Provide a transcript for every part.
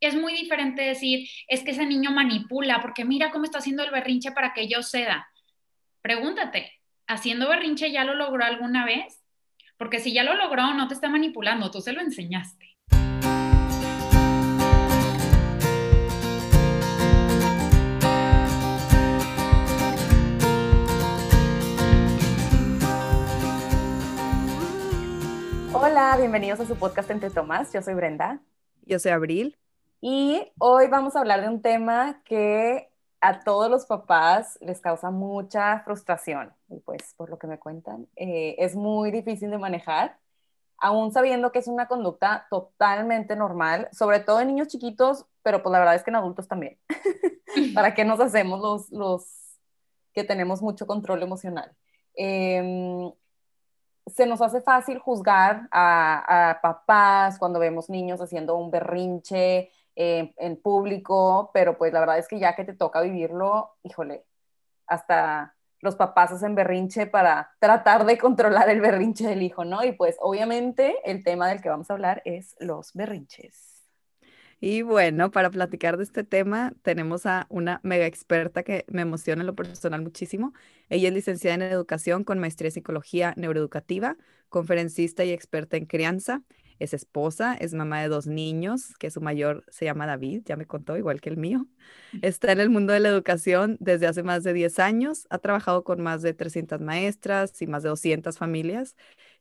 es muy diferente decir, es que ese niño manipula, porque mira cómo está haciendo el berrinche para que yo ceda. Pregúntate, ¿haciendo berrinche ya lo logró alguna vez? Porque si ya lo logró, no te está manipulando, tú se lo enseñaste. Hola, bienvenidos a su podcast Entre Tomás. Yo soy Brenda. Yo soy Abril. Y hoy vamos a hablar de un tema que a todos los papás les causa mucha frustración. Y pues, por lo que me cuentan, eh, es muy difícil de manejar, aún sabiendo que es una conducta totalmente normal, sobre todo en niños chiquitos, pero pues la verdad es que en adultos también. ¿Para qué nos hacemos los, los que tenemos mucho control emocional? Em, se nos hace fácil juzgar a, a, papás cuando vemos niños haciendo un berrinche, eh, en público, pero pues la verdad es que ya que te toca vivirlo, híjole, hasta los papás hacen berrinche para tratar de controlar el berrinche del hijo, ¿no? Y pues obviamente el tema del que vamos a hablar es los berrinches. Y bueno, para platicar de este tema, tenemos a una mega experta que me emociona en lo personal muchísimo. Ella es licenciada en educación con maestría en psicología neuroeducativa, conferencista y experta en crianza. Es esposa, es mamá de dos niños, que su mayor se llama David, ya me contó, igual que el mío. Está en el mundo de la educación desde hace más de 10 años, ha trabajado con más de 300 maestras y más de 200 familias.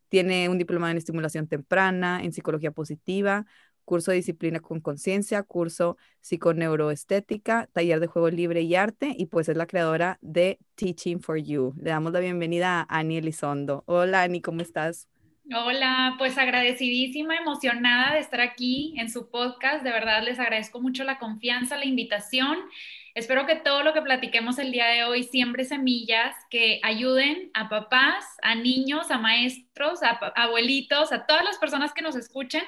Tiene un diploma en estimulación temprana, en psicología positiva, curso de disciplina con conciencia, curso psiconeuroestética, taller de juego libre y arte, y pues es la creadora de Teaching for You. Le damos la bienvenida a Ani Elizondo. Hola Ani, ¿cómo estás? Hola, pues agradecidísima, emocionada de estar aquí en su podcast. De verdad les agradezco mucho la confianza, la invitación. Espero que todo lo que platiquemos el día de hoy siembre semillas que ayuden a papás, a niños, a maestros, a abuelitos, a todas las personas que nos escuchen,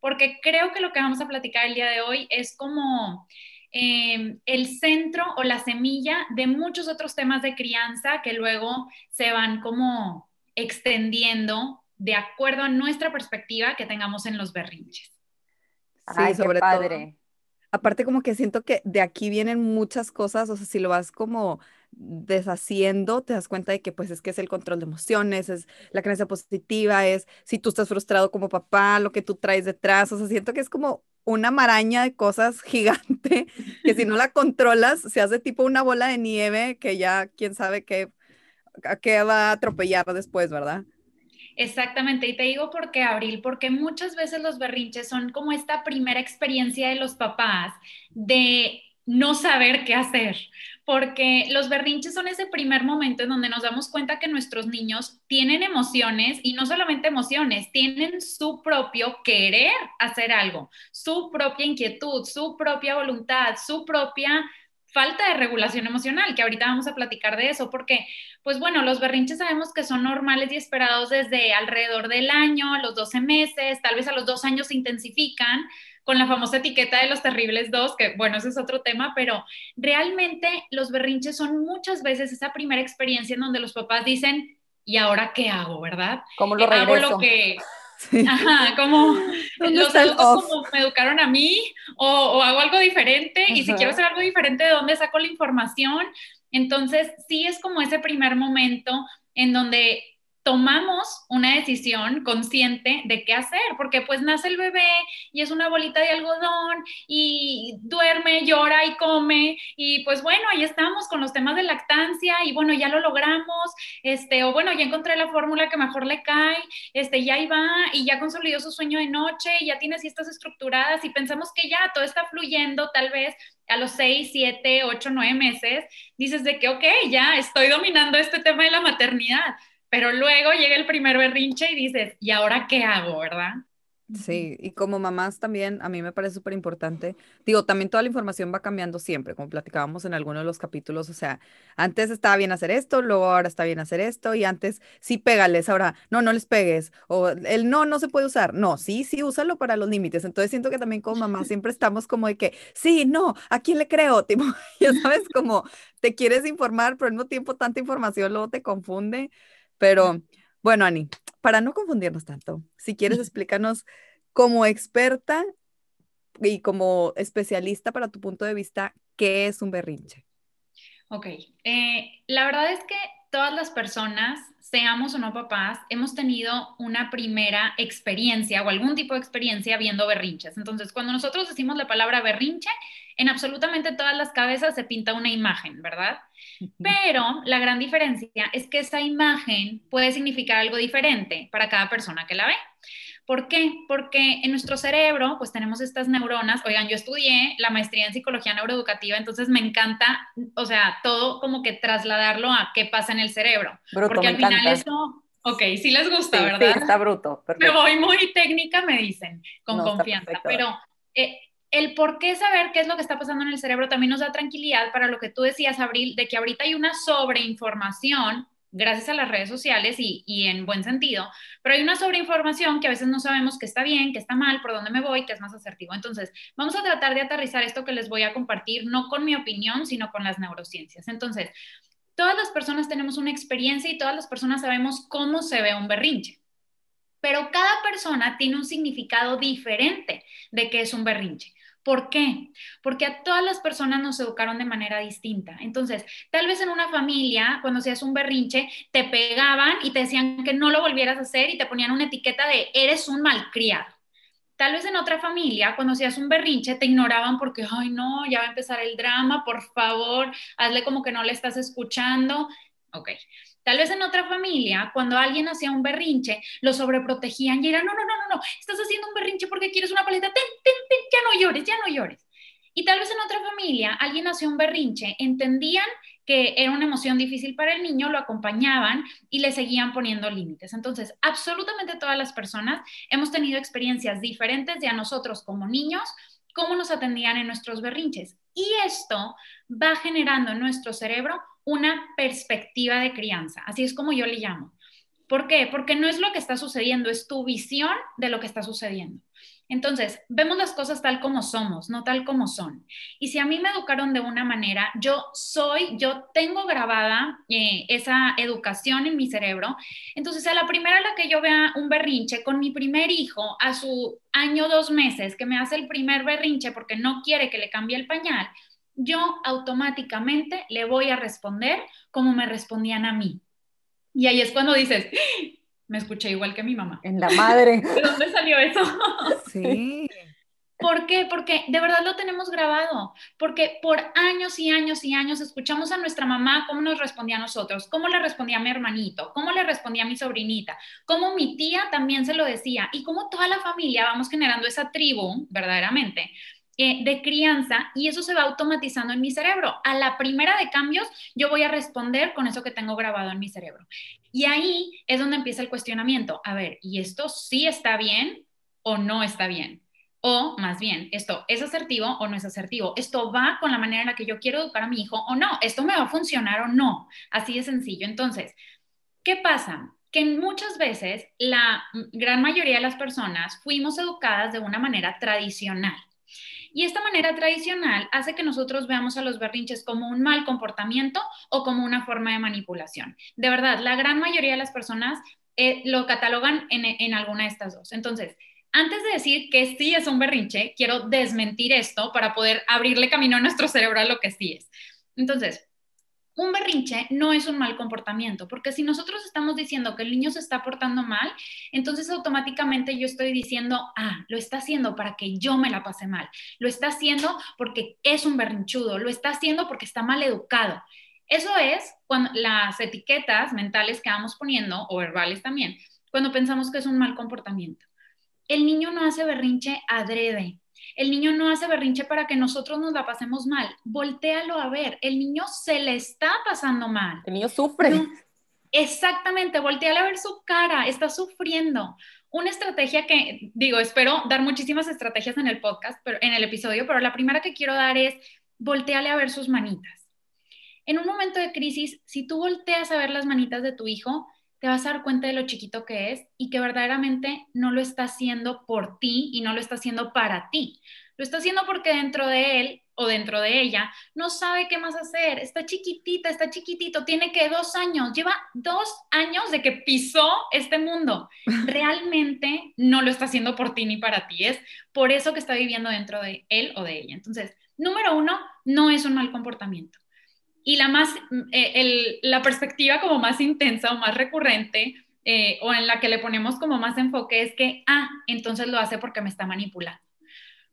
porque creo que lo que vamos a platicar el día de hoy es como em, el centro o la semilla de muchos otros temas de crianza que luego se van como extendiendo de acuerdo a nuestra perspectiva que tengamos en los berrinches. Sí, sobre padre. Aparte como que siento que de aquí vienen muchas cosas, o sea, si lo vas como deshaciendo, te das cuenta de que pues es que es el control de emociones, es la creencia positiva, es si tú estás frustrado como papá, lo que tú traes detrás, o sea, siento que es como una maraña de cosas gigante que si no la controlas se hace tipo una bola de nieve que ya quién sabe qué, a qué va a atropellar después, ¿verdad? Exactamente, y te digo por qué, Abril, porque muchas veces los berrinches son como esta primera experiencia de los papás de no saber qué hacer, porque los berrinches son ese primer momento en donde nos damos cuenta que nuestros niños tienen emociones y no solamente emociones, tienen su propio querer hacer algo, su propia inquietud, su propia voluntad, su propia falta de regulación emocional, que ahorita vamos a platicar de eso, porque, pues bueno, los berrinches sabemos que son normales y esperados desde alrededor del año, los 12 meses, tal vez a los dos años se intensifican con la famosa etiqueta de los terribles dos, que bueno, ese es otro tema, pero realmente los berrinches son muchas veces esa primera experiencia en donde los papás dicen, ¿y ahora qué hago, verdad? ¿Cómo lo regreso? Hago lo que Ajá, como los adultos como me educaron a mí o, hago algo diferente y si quiero hacer algo diferente, ¿de dónde saco la información? Entonces, sí es como ese primer momento en donde tomamos una decisión consciente de qué hacer, porque pues nace el bebé y es una bolita de algodón y duerme, llora y come y pues bueno, ahí estamos con los temas de lactancia y bueno, ya lo logramos, este, o bueno, ya encontré la fórmula que mejor le cae, este, ya ahí va y ya consolidó su sueño de noche y ya tiene siestas estructuradas y pensamos que ya todo está fluyendo tal vez a los 6, 7, 8, 9 meses, dices de que, ok, ya estoy dominando este tema de la maternidad, pero luego llega el primer berrinche y dices, ¿y ahora qué hago, verdad? Sí, y como mamás también, a mí me parece súper importante. Digo, también toda la información va cambiando siempre, como platicábamos en algunos de los capítulos. O sea, antes estaba bien hacer esto, luego ahora está bien hacer esto, y antes sí pégales, ahora no, no les pegues. O el no, no se puede usar. No, sí, sí, úsalo para los límites. Entonces siento que también como mamás siempre estamos como de que, sí, no, ¿a quién le creo? Tipo, ya sabes, como te quieres informar, pero al mismo tiempo tanta información luego te confunde. Pero bueno, Ani, para no confundirnos tanto, si quieres explícanos como experta, y como especialista para tu punto de vista, ¿qué es un berrinche? Ok, eh, la verdad es que todas las personas, seamos o no papás, hemos tenido una primera experiencia o algún tipo de experiencia viendo berrinches. Entonces, cuando nosotros decimos la palabra berrinche, en absolutamente todas las cabezas se pinta una imagen, ¿verdad? Pero la gran diferencia es que esa imagen puede significar algo diferente para cada persona que la ve. ¿Por qué? Porque en nuestro cerebro, pues tenemos estas neuronas. Oigan, yo estudié la maestría en psicología neuroeducativa, entonces me encanta, o sea, todo como que trasladarlo a qué pasa en el cerebro. porque al final eso, ok, sí les gusta, ¿verdad? Sí, está bruto. Me voy muy técnica, me dicen, con confianza. Pero eh, el por qué saber qué es lo que está pasando en el cerebro también nos da tranquilidad para lo que tú decías, Abril, de que ahorita hay una sobreinformación gracias a las redes sociales y, en buen sentido, pero hay una sobreinformación que a veces no sabemos qué está bien, qué está mal, por dónde me voy, qué es más asertivo. Entonces, vamos a tratar de aterrizar esto que les voy a compartir, no con mi opinión, sino con las neurociencias. Entonces, todas las personas tenemos una experiencia y todas las personas sabemos cómo se ve un berrinche. Pero cada persona tiene un significado diferente de qué es un berrinche. ¿Por qué? Porque a todas las personas nos educaron de manera distinta. Entonces, tal vez en una familia, cuando hacías un berrinche, te pegaban y te decían que no lo volvieras a hacer y te ponían una etiqueta de eres un malcriado. Tal vez en otra familia, cuando hacías un berrinche, te ignoraban porque, ay, no, ya va a empezar el drama, por favor, hazle como que no le estás escuchando. Ok. Tal vez en otra familia, cuando alguien hacía un berrinche, lo sobreprotegían y eran, no, no, no, no, no, estás haciendo un berrinche porque quieres una paleta, ten, ten, ten, ya no llores, ya no llores. Y tal vez en otra familia, alguien hacía un berrinche, entendían que era una emoción difícil para el niño, lo acompañaban y le seguían poniendo límites. Entonces, absolutamente todas las personas hemos tenido experiencias diferentes de a nosotros como niños, cómo nos atendían en nuestros berrinches. Y esto va generando en nuestro cerebro una perspectiva de crianza, así es como yo le llamo. ¿Por qué? Porque no es lo que está sucediendo, es tu visión de lo que está sucediendo. Entonces, vemos las cosas tal como somos, no tal como son. Y si a mí me educaron de una manera, yo soy, yo tengo grabada eh, esa educación en mi cerebro. Entonces, a la primera a la que yo vea un berrinche con mi primer hijo a su año, dos meses, que me hace el primer berrinche porque no quiere que le cambie el pañal, yo automáticamente le voy a responder como me respondían a mí. Y ahí es cuando dices, ¡Ah! me escuché igual que mi mamá. En la madre. ¿De dónde salió eso? Sí. ¿Por qué? Porque de verdad lo tenemos grabado, porque por años y años y años escuchamos a nuestra mamá cómo nos respondía a nosotros, cómo le respondía a mi hermanito, cómo le respondía a mi sobrinita, cómo mi tía también se lo decía y cómo toda la familia vamos generando esa tribu, verdaderamente, eh, de crianza y eso se va automatizando en mi cerebro. A la primera de cambios, yo voy a responder con eso que tengo grabado en mi cerebro. Y ahí es donde empieza el cuestionamiento. A ver, ¿y esto sí está bien o no está bien? O más bien, ¿esto es asertivo o no es asertivo? ¿Esto va con la manera en la que yo quiero educar a mi hijo o no? ¿Esto me va a funcionar o no? Así de sencillo. Entonces, ¿qué pasa? que muchas veces la gran mayoría de las personas fuimos educadas de una manera tradicional. Y esta manera tradicional hace que nosotros veamos a los berrinches como un mal comportamiento o como una forma de manipulación. De verdad, la gran mayoría de las personas eh, lo catalogan en, en alguna de estas dos. Entonces, antes de decir que sí es un berrinche, quiero desmentir esto para poder abrirle camino a nuestro cerebro a lo que sí es. Entonces, un berrinche no es un mal comportamiento, porque si nosotros estamos diciendo que el niño se está portando mal, entonces automáticamente yo estoy diciendo, ah, lo está haciendo para que yo me la pase mal, lo está haciendo porque es un berrinchudo, lo está haciendo porque está mal educado. Eso es cuando las etiquetas mentales que vamos poniendo, o verbales también, cuando pensamos que es un mal comportamiento. El niño no hace berrinche adrede, el niño no hace berrinche para que nosotros nos la pasemos mal. Voltéalo a ver. El niño se le está pasando mal. El niño sufre. exactamente, voltealo a ver su cara. Está sufriendo. Una estrategia que, digo, espero dar muchísimas estrategias en el podcast, pero en el episodio, pero la primera que quiero dar es volteale a ver sus manitas. En un momento de crisis, si tú volteas a ver las manitas de tu hijo, te vas a dar cuenta de lo chiquito que es y que verdaderamente no lo está haciendo por ti y no lo está haciendo para ti. Lo está haciendo porque dentro de él o dentro de ella no sabe qué más hacer. Está chiquitita, está chiquitito, tiene que dos años, lleva dos años de que pisó este mundo. Realmente no lo está haciendo por ti ni para ti. Es por eso que está viviendo dentro de él o de ella. Entonces, número uno, no es un mal comportamiento. Y la, más, eh, la perspectiva como más intensa o más recurrente eh, o en la que le ponemos como más enfoque es que, ah, entonces lo hace porque me está manipulando.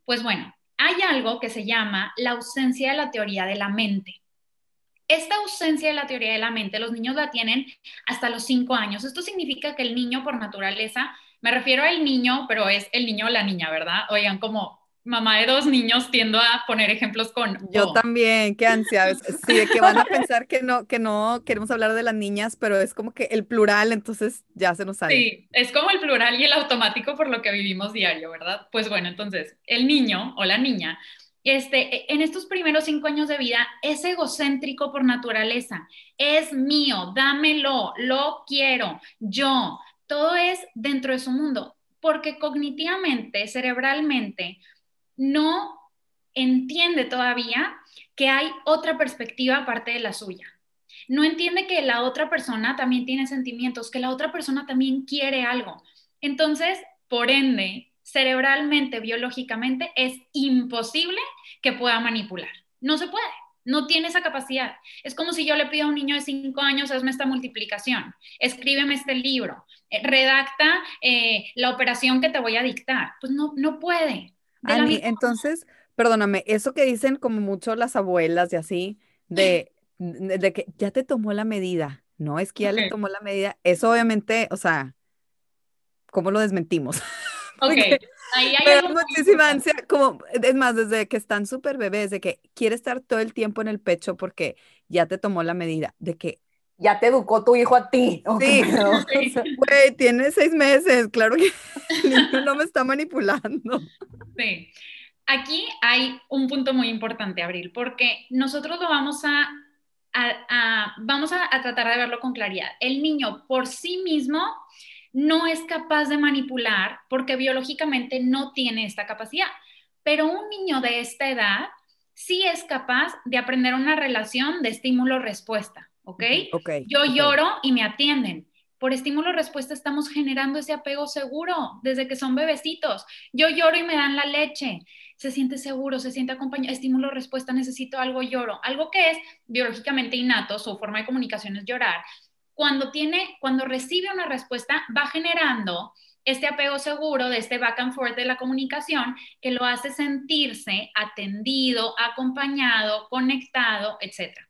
Pues bueno, hay algo que se llama la ausencia de la teoría de la mente. Esta ausencia de la teoría de la mente, los niños la tienen hasta los cinco años. Esto significa que el niño por naturaleza, me refiero al niño, pero es el niño o la niña, ¿verdad? Oigan, como mamá de dos niños, tiendo a poner ejemplos con... Yo también, qué ansia. Sí, de que van a pensar que no, que no queremos hablar de las niñas, pero es como que el plural, entonces ya se nos sale. Sí, es como el plural y el automático por lo que vivimos diario, ¿verdad? Pues bueno, entonces, el niño o la niña, este, e, en estos primeros cinco años de vida, es egocéntrico por naturaleza. Es mío, dámelo, lo quiero, yo. Todo es dentro de su mundo, porque cognitivamente, cerebralmente, no entiende todavía que hay otra perspectiva aparte de la suya. No entiende que la otra persona también tiene sentimientos, que la otra persona también quiere algo. Entonces, por ende, cerebralmente, biológicamente, es imposible que pueda manipular. No se puede. No tiene esa capacidad. Es como si yo le pido a un niño de cinco años, hazme esta multiplicación, escríbeme este libro, eh, redacta eh, la operación que te voy a dictar. Pues no, no puede. Ani, entonces, perdóname, eso que dicen como mucho las abuelas y así, de, de que ya te tomó la medida, no es que ya le tomó la medida, eso obviamente, o sea, ¿cómo lo desmentimos? Ok, ahí hay muchísima ansia, como, es más, desde que están súper bebés, de que quiere estar todo el tiempo en el pecho porque ya te tomó la medida, de que ya te educó tu hijo a ti. Sí, güey, tiene seis meses, claro que no me está manipulando. Sí. Aquí hay un punto muy importante, Abril, porque nosotros lo vamos a, vamos a, a tratar de verlo con claridad. El niño por sí mismo no es capaz de manipular porque biológicamente no tiene esta capacidad, pero un niño de esta edad sí es capaz de aprender una relación de estímulo-respuesta. ¿Ok? Yo lloro y me atienden. Por estímulo-respuesta estamos generando ese apego seguro desde que son bebecitos. Yo lloro y me dan la leche. Se siente seguro, se siente acompañado. Estímulo-respuesta, necesito algo, lloro. Algo que es biológicamente innato, su forma de comunicación es llorar. Cuando tiene, cuando recibe una respuesta, va generando este apego seguro de este back and forth de la comunicación que lo hace sentirse atendido, acompañado, conectado, etcétera.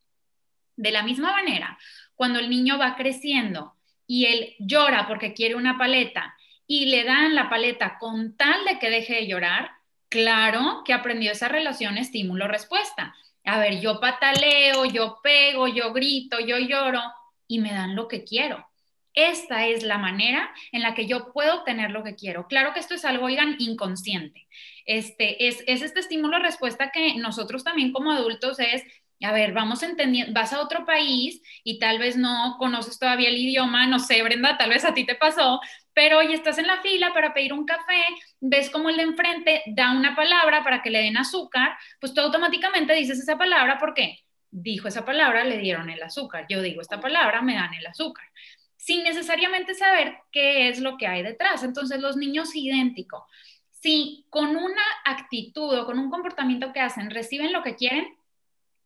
De la misma manera, cuando el niño va creciendo y él llora porque quiere una paleta y le dan la paleta con tal de que deje de llorar, claro que aprendió esa relación estímulo-respuesta. A ver, yo pataleo, yo pego, yo grito, yo lloro y me dan lo que quiero. Esta es la manera en la que yo puedo obtener lo que quiero. Claro que esto es algo, oigan, inconsciente. Este, es, es este estímulo-respuesta que nosotros también como adultos es a ver, vamos entendiendo, vas a otro país y tal vez no conoces todavía el idioma, no sé, Brenda, tal vez a ti te pasó, pero hoy estás en la fila para pedir un café, ves como el de enfrente da una palabra para que le den azúcar, pues tú automáticamente dices esa palabra porque dijo esa palabra, le dieron el azúcar. Yo digo esta palabra, me dan el azúcar sin necesariamente saber qué es lo que hay detrás. Entonces, los niños idénticos, si con una actitud o con un comportamiento que hacen reciben lo que quieren,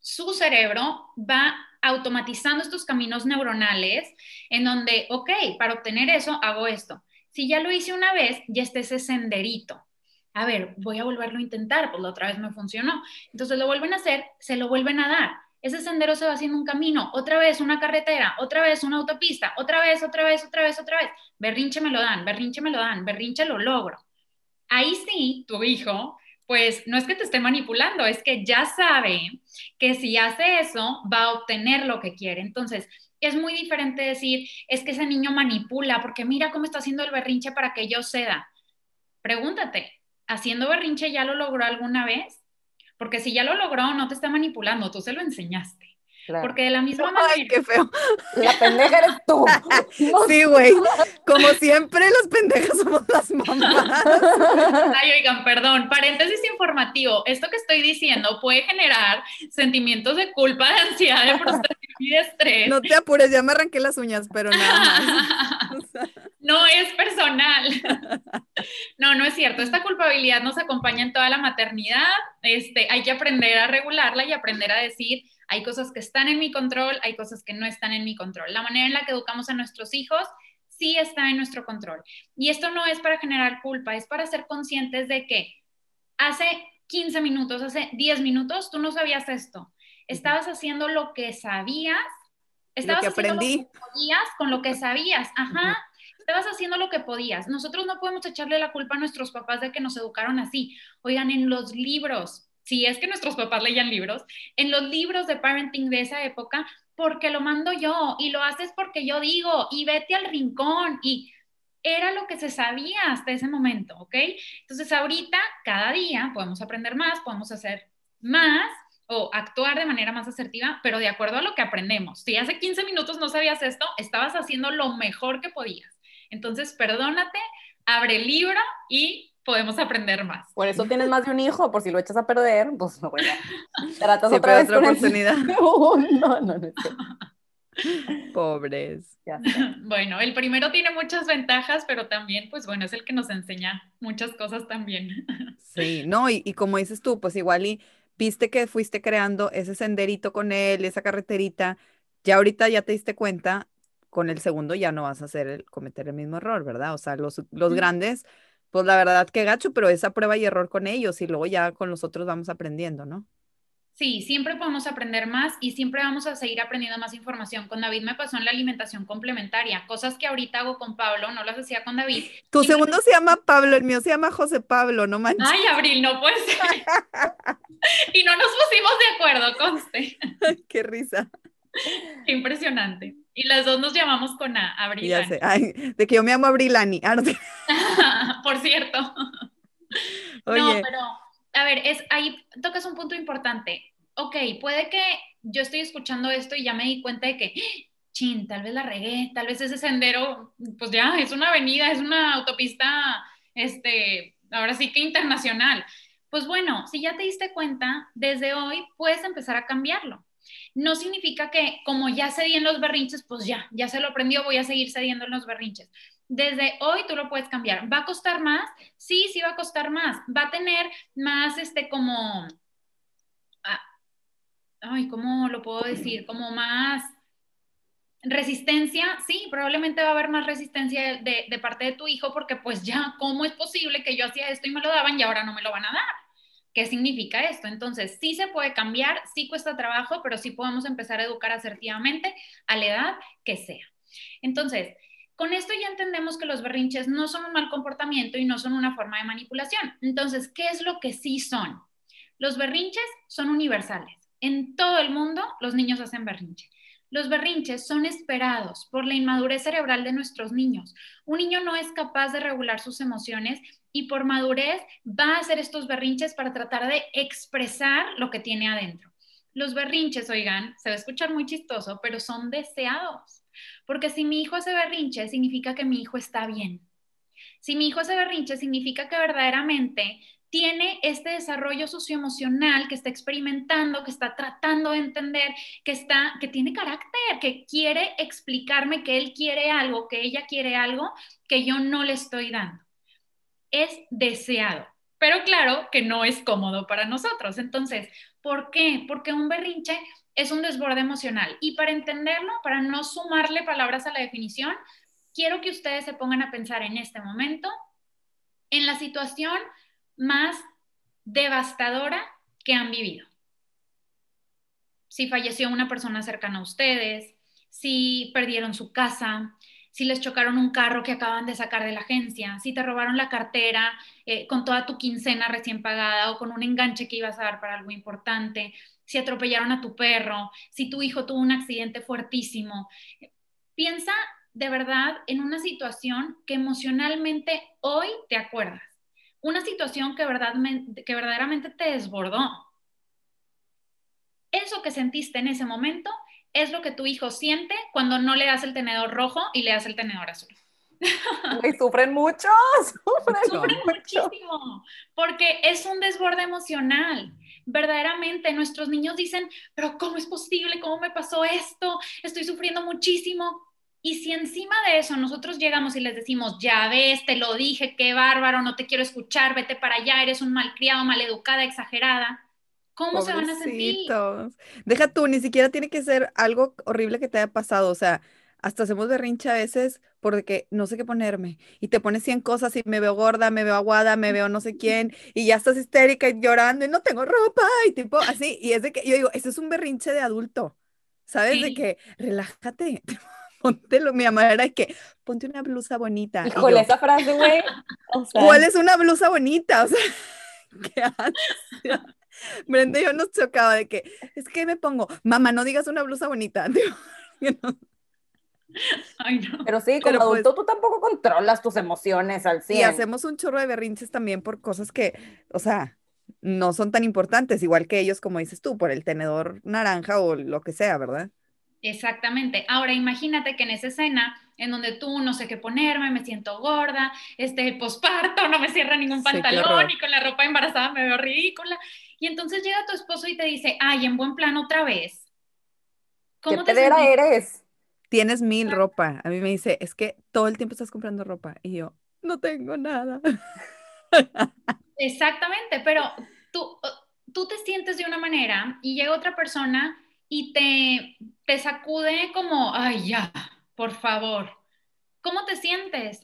su cerebro va automatizando estos caminos neuronales en donde, ok, para obtener eso hago esto. Si ya lo hice una vez, ya está ese senderito. A ver, voy a volverlo a intentar, pues la otra vez me funcionó. Entonces lo vuelven a hacer, se lo vuelven a dar. Ese sendero se va haciendo un camino, otra vez una carretera, otra vez una autopista, otra vez, otra vez, otra vez, otra vez. Berrinche me lo dan, berrinche me lo dan, berrinche lo logro. Ahí sí, tu hijo pues no es que te esté manipulando, es que ya sabe que si hace eso va a obtener lo que quiere. Entonces, es muy diferente decir, es que ese niño manipula porque mira cómo está haciendo el berrinche para que yo ceda. Pregúntate, ¿haciendo berrinche ya lo logró alguna vez? Porque si ya lo logró, no te está manipulando, tú se lo enseñaste. Porque de la misma manera. Ay, qué feo. La pendeja eres tú. sí, güey. Como siempre, las pendejas somos las mamás. Ay, oigan, perdón. Paréntesis informativo. Esto que estoy diciendo puede generar sentimientos de culpa, de ansiedad, de frustración y de estrés. No te apures, ya me arranqué las uñas, pero nada más. No es personal. No, no es cierto. Esta culpabilidad nos acompaña en toda la maternidad. Este, hay que aprender a regularla y aprender a decir hay cosas que están en mi control, hay cosas que no están en mi control. La manera en la que educamos a nuestros hijos sí está en nuestro control. Y esto no es para generar culpa, es para ser conscientes de que hace 15 minutos, hace 10 minutos, tú no sabías esto. Estabas haciendo lo que sabías, estabas haciendo lo que podías con lo que sabías. Ajá. Estabas haciendo lo que podías. Nosotros no podemos echarle la culpa a nuestros papás de que nos educaron así. Oigan, en los libros, si es que nuestros papás leían libros, en los libros de parenting de esa época, porque lo mando yo y lo haces porque yo digo y vete al rincón y era lo que se sabía hasta ese momento, ¿ok? Entonces ahorita, cada día podemos aprender más, podemos hacer más o actuar de manera más asertiva, pero de acuerdo a lo que aprendemos. Si hace 15 minutos no sabías esto, estabas haciendo lo mejor que podías. Entonces, perdónate, abre el libro y podemos aprender más. Por eso tienes más de un hijo, por si lo echas a perder, pues no voy a... Tratas otra vez otra oportunidad. no, no, no, no. Pobres. Bueno, el primero tiene muchas ventajas, pero también, pues bueno, es el que nos enseña muchas cosas también. Sí, no, y, y como dices tú, pues igual y viste que fuiste creando ese senderito con él, esa carreterita, ya ahorita ya te diste cuenta, con el segundo ya no vas a hacer el, cometer el mismo error, ¿verdad? O sea, los, los grandes pues la verdad que gacho, pero esa prueba y error con ellos y luego ya con los otros vamos aprendiendo, ¿no? Sí, siempre podemos aprender más y siempre vamos a seguir aprendiendo más información. Con David me pasó en la alimentación complementaria, cosas que ahorita hago con Pablo, no las hacía con David. Tu segundo se llama Pablo, el mío se llama José Pablo, no manches. Ay, Abril, no puede ser. y no nos pusimos de acuerdo, conste. Qué risa. Qué impresionante. Y las dos nos llamamos con A, Abrilani. Ya sé, de que yo me llamo Abrilani. Ah, Por cierto. No, pero, a ver, es, ahí tocas un punto importante. Ok, puede que yo estoy escuchando esto y ya me di cuenta de que, chin, tal vez la regué, tal vez ese sendero, pues ya, es una avenida, es una autopista, este, ahora sí que internacional. Pues bueno, si ya te diste cuenta, desde hoy puedes empezar a cambiarlo no significa que como ya cedí en los berrinches, pues ya, ya se lo aprendió, voy a seguir cediendo en los berrinches. Desde hoy tú lo puedes cambiar. ¿Va a costar más? Sí, sí va a costar más. Va a tener más, este, como, ah, ay, ¿cómo lo puedo decir? Como más resistencia, sí, probablemente va a haber más resistencia de, de, parte de tu hijo porque pues ya, ¿cómo es posible que yo hacía esto y me lo daban y ahora no me lo van a dar? ¿Qué significa esto? Entonces, sí se puede cambiar, sí cuesta trabajo, pero sí podemos empezar a educar asertivamente a la edad que sea. Entonces, con esto ya entendemos que los berrinches no son un mal comportamiento y no son una forma de manipulación. Entonces, ¿qué es lo que sí son? Los berrinches son universales. En todo el mundo los niños hacen berrinche. Los berrinches son esperados por la inmadurez cerebral de nuestros niños. Un niño no es capaz de regular sus emociones y por madurez va a hacer estos berrinches para tratar de expresar lo que tiene adentro. Los berrinches, oigan, se va a escuchar muy chistoso, pero son deseados. Porque si mi hijo hace berrinche, significa que mi hijo está bien. Si mi hijo hace berrinche, significa que verdaderamente tiene este desarrollo socioemocional que está experimentando, que está tratando de entender, que está que tiene carácter, que quiere explicarme que él quiere algo, que ella quiere algo que yo no le estoy dando es deseado, pero claro que no es cómodo para nosotros. Entonces, ¿por qué? Porque un berrinche es un desborde emocional. Y para entenderlo, para no sumarle palabras a la definición, quiero que ustedes se pongan a pensar en este momento en la situación más devastadora que han vivido. Si falleció una persona cercana a ustedes, si perdieron su casa, si les chocaron un carro que acaban de sacar de la agencia, si te robaron la cartera eh, con toda tu quincena recién pagada o con un enganche que ibas a dar para algo importante, si atropellaron a tu perro, si tu hijo tuvo un accidente fuertísimo. Piensa de verdad en una situación que emocionalmente hoy te acuerdas, una situación que, que verdaderamente te desbordó. Eso que sentiste en ese momento es lo que tu hijo siente cuando no le das el tenedor rojo y le das el tenedor azul. Y sufren mucho, sufren, muchísimo, porque es un desborde emocional. Verdaderamente, nuestros niños dicen, pero ¿cómo es posible? ¿Cómo me pasó esto? Estoy sufriendo muchísimo. Y si encima de eso nosotros llegamos y les decimos, ya ves, te lo dije, qué bárbaro, no te quiero escuchar, vete para allá, eres un malcriado, maleducada, exagerada, ¿cómo se van a sentir? Deja tú, ni siquiera tiene que ser algo horrible que te haya pasado, o sea, hasta hacemos berrinche a veces porque no sé qué ponerme y te pones 100 cosas y me veo gorda, me veo aguada, me veo no sé quién y ya estás histérica y llorando y no tengo ropa y tipo así y es de que yo digo, eso es un berrinche de adulto, ¿sabes? De que relájate. póntelo, mi mamá era que, ponte una blusa bonita. Híjole, esa frase, güey. ¿Cuál es una blusa bonita? O sea, qué ansia. Brenda y yo nos chocaba de que, es que me pongo, mamá, no digas una blusa bonita. Ay, no. Pero sí, como pues adulto tú tampoco controlas tus emociones al 100. Y hacemos un chorro de berrinches también por cosas que, o sea, no son tan importantes, igual que ellos, como dices tú, por el tenedor naranja o lo que sea, ¿verdad? Exactamente. Ahora imagínate que en esa escena en donde tú no sé qué ponerme, me siento gorda, este posparto, no me cierra ningún pantalón y con la ropa embarazada me veo ridícula. Y entonces llega tu esposo y te dice, ay, en buen plan otra vez. ¿Cómo ¿Qué te eres? Tienes mil ropa. A mí me dice, es que todo el tiempo estás comprando ropa. Y yo, no tengo nada. Exactamente, pero tú, tú te sientes de una manera y llega otra persona y te, te sacude como, ay, ya, por favor. ¿Cómo te sientes?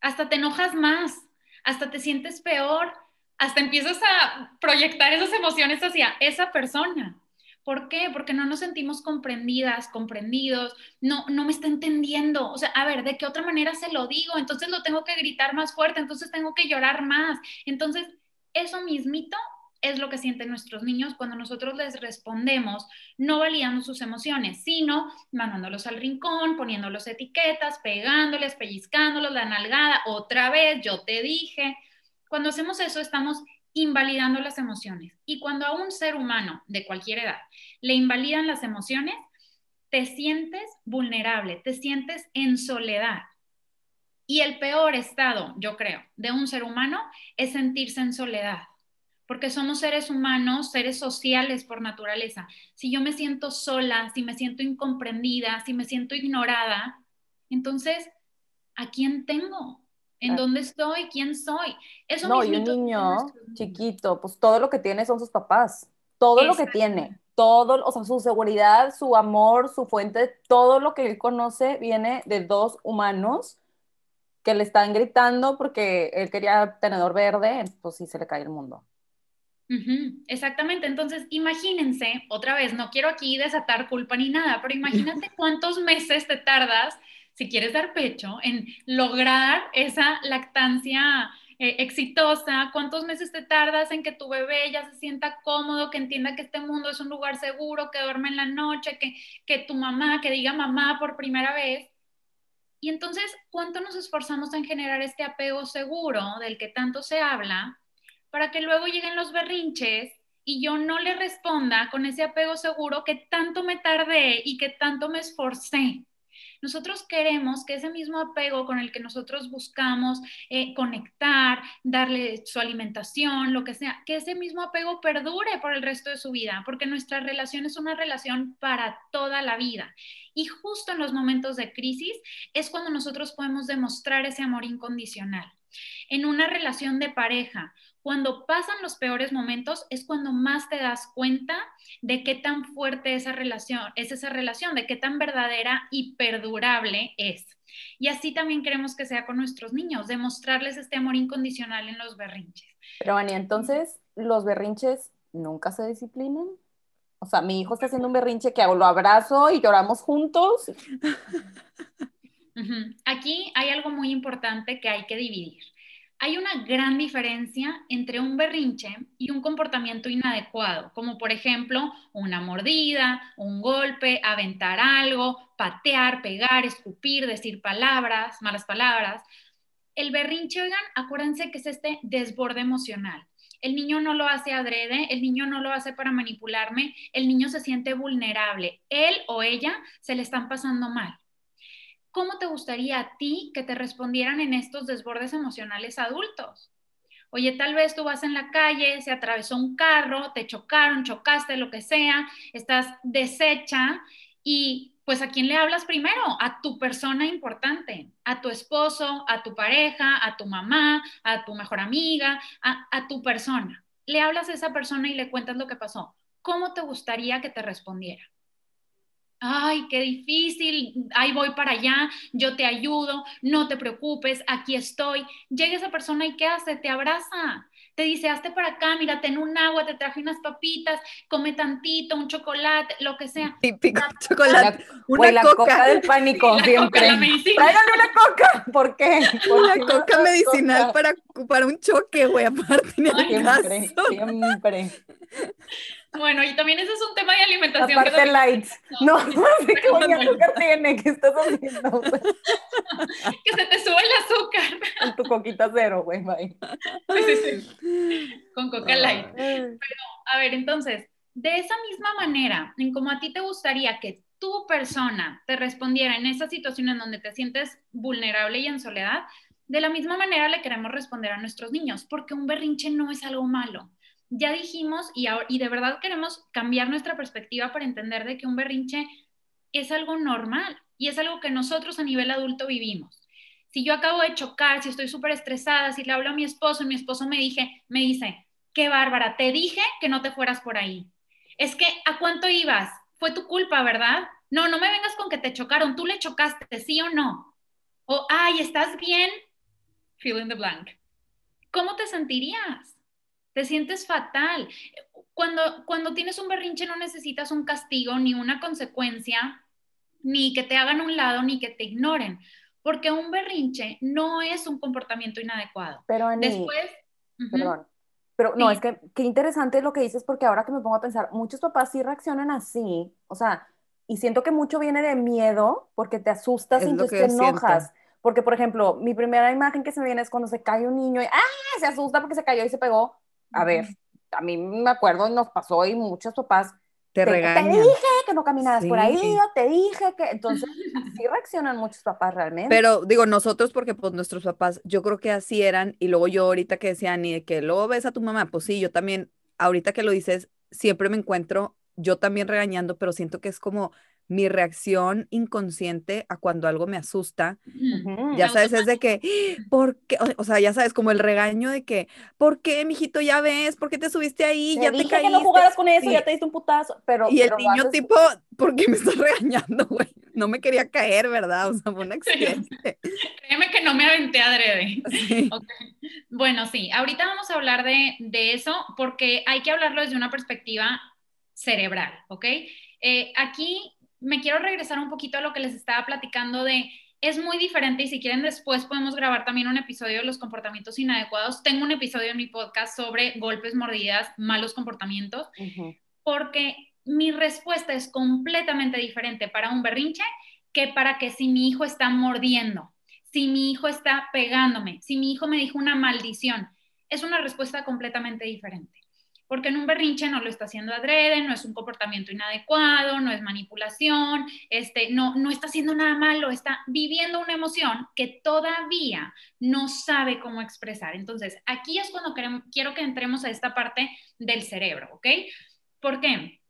Hasta te enojas más, hasta te sientes peor, hasta empiezas a proyectar esas emociones hacia esa persona. ¿Por qué? Porque no nos sentimos comprendidas, comprendidos, no, no me está entendiendo. O sea, a ver, ¿de qué otra manera se lo digo? Entonces lo tengo que gritar más fuerte, entonces tengo que llorar más. Entonces, eso mismito es lo que sienten nuestros niños cuando nosotros les respondemos, no validando sus emociones, sino mandándolos al rincón, poniéndolos etiquetas, pegándoles, pellizcándolos, la nalgada, otra vez, yo te dije. Cuando hacemos eso, estamos invalidando las emociones. Y cuando a un ser humano de cualquier edad le invalidan las emociones, te sientes vulnerable, te sientes en soledad. Y el peor estado, yo creo, de un ser humano es sentirse en soledad porque somos seres humanos, seres sociales por naturaleza. Si yo me siento sola, si me siento incomprendida, si me siento ignorada, entonces, ¿a quién tengo? ¿En dónde estoy? ¿Quién soy? Eso no, y un niño chiquito, pues todo lo que tiene son sus papás, todo lo que tiene, todo, o sea, su seguridad, su amor, su fuente, todo lo que él conoce viene de dos humanos que le están gritando porque él quería tenedor verde, pues sí se le cae el mundo. Exactamente, entonces imagínense, otra vez, no quiero aquí desatar culpa ni nada, pero imagínate cuántos meses te tardas, si quieres dar pecho, en lograr esa lactancia eh, exitosa, cuántos meses te tardas en que tu bebé ya se sienta cómodo, que entienda que este mundo es un lugar seguro, que duerme en la noche, que, que tu mamá, que diga mamá por primera vez. Y entonces, ¿cuánto nos esforzamos en generar este apego seguro del que tanto se habla? para que luego lleguen los berrinches y yo no le responda con ese apego seguro que tanto me tardé y que tanto me esforcé. Nosotros queremos que ese mismo apego con el que nosotros buscamos eh, conectar, darle su alimentación, lo que sea, que ese mismo apego perdure por el resto de su vida, porque nuestra relación es una relación para toda la vida. Y justo en los momentos de crisis es cuando nosotros podemos demostrar ese amor incondicional. En una relación de pareja, cuando pasan los peores momentos es cuando más te das cuenta de qué tan fuerte esa relación, es esa relación, de qué tan verdadera y perdurable es. Y así también queremos que sea con nuestros niños, demostrarles este amor incondicional en los berrinches. Pero, Ani, entonces, ¿los berrinches nunca se disciplinan? O sea, mi hijo está haciendo un berrinche que lo abrazo y lloramos juntos. Aquí hay algo muy importante que hay que dividir hay una gran diferencia entre un berrinche y un comportamiento inadecuado, como por ejemplo una mordida, un golpe, aventar algo, patear, pegar, escupir, decir palabras, malas palabras. El berrinche, oigan, acuérdense que es este desborde emocional. El niño no lo hace adrede, el niño no lo hace para manipularme, el niño se siente vulnerable, él o ella se le están pasando mal. ¿Cómo te gustaría a ti que te respondieran en estos desbordes emocionales adultos? Oye, tal vez tú vas en la calle, se atravesó un carro, te chocaron, chocaste, lo que sea, estás deshecha y pues a quién le hablas primero? A tu persona importante, a tu esposo, a tu pareja, a tu mamá, a tu mejor amiga, a, tu persona. Le hablas a esa persona y le cuentas lo que pasó. ¿Cómo te gustaría que te respondiera? Ay, qué difícil, ahí voy para allá, yo te ayudo, no te preocupes, aquí estoy. Llega esa persona y ¿qué hace? Te abraza, te dice, hazte para acá, mira, ten un agua, te traje unas papitas, come tantito, un chocolate, lo que sea. Típico chocolate. una la coca. del pánico, siempre. Tráigame una coca. ¿Por qué? una coca medicinal Para, para un choque, güey, aparte. Siempre, siempre. Bueno, y también ese es un tema de alimentación. Aparte que lights. No, ¿qué voy azúcar tiene? ¿Qué estás haciendo? que se te sube el azúcar. Con tu coquita cero, güey, bye. Sí, sí, sí. Con coca light. Pero, a ver, entonces, de esa misma manera, en como a ti te gustaría que tu persona te respondiera en esa situación en donde te sientes vulnerable y en soledad, de la misma manera le queremos responder a nuestros niños, porque un berrinche no es algo malo ya dijimos y, de verdad queremos cambiar nuestra perspectiva para entender de que un berrinche es algo normal y es algo que nosotros a nivel adulto vivimos. Si yo acabo de chocar, si estoy súper estresada, si le hablo a mi esposo y mi esposo me, dije, me dice, qué bárbara, te dije que no te fueras por ahí. Es que, ¿a cuánto ibas? Fue tu culpa, ¿verdad? No, no me vengas con que te chocaron, tú le chocaste, ¿sí o no? O, ay, ¿estás bien? Fill in the blank. ¿Cómo te sentirías? Te sientes fatal. Cuando, cuando tienes un berrinche no necesitas un castigo ni una consecuencia, ni que te hagan un lado, ni que te ignoren, porque un berrinche no es un comportamiento inadecuado. Pero después... Perdón. Pero no, es que qué interesante lo que dices, porque ahora que me pongo a pensar, muchos papás sí reaccionan así, o sea, y siento que mucho viene de miedo, porque te asustas y te enojas. Porque, por ejemplo, mi primera imagen que se me viene es cuando se cae un niño y ¡ah! se asusta porque se cayó y se pegó a ver, a mí me acuerdo, nos pasó y muchos papás te, regañan. Te dije que no caminaras por ahí, o te dije que. Entonces, sí reaccionan muchos papás realmente. Pero digo, nosotros, porque pues nuestros papás, yo creo que así eran, y luego yo ahorita que decía, ni de que luego ves a tu mamá, pues sí, yo también, ahorita que lo dices, siempre me encuentro yo también regañando, pero siento que es como mi reacción inconsciente a cuando algo me asusta, ya sabes, es de que, ¿por qué? O, sea, ya sabes, como el regaño de que, ¿por qué, mijito, ya ves? ¿Por qué te subiste ahí? Te ya dije te caíste. que no jugaras con eso, ya te diste un putazo. Pero, y el niño tipo, ¿por qué me estás regañando, güey? No me quería caer, ¿verdad? O sea, fue un accidente. Créeme que no me aventé adrede. Sí. Bueno, sí, ahorita vamos a hablar de, de eso porque hay que hablarlo desde una perspectiva cerebral, ¿ok? Eh, aquí me quiero regresar un poquito a lo que les estaba platicando de, es muy diferente y si quieren después podemos grabar también un episodio de los comportamientos inadecuados. Tengo un episodio en mi podcast sobre golpes, mordidas, malos comportamientos, porque mi respuesta es completamente diferente para un berrinche que para que si mi hijo está mordiendo, si mi hijo está pegándome, si mi hijo me dijo una maldición. Es una respuesta completamente diferente porque en un berrinche no lo está haciendo adrede, no es un comportamiento inadecuado, no es manipulación, este, no, no está haciendo nada malo, está viviendo una emoción que todavía no sabe cómo expresar. Entonces, aquí es cuando quiero que entremos a esta parte del cerebro, ¿ok? ¿Por qué?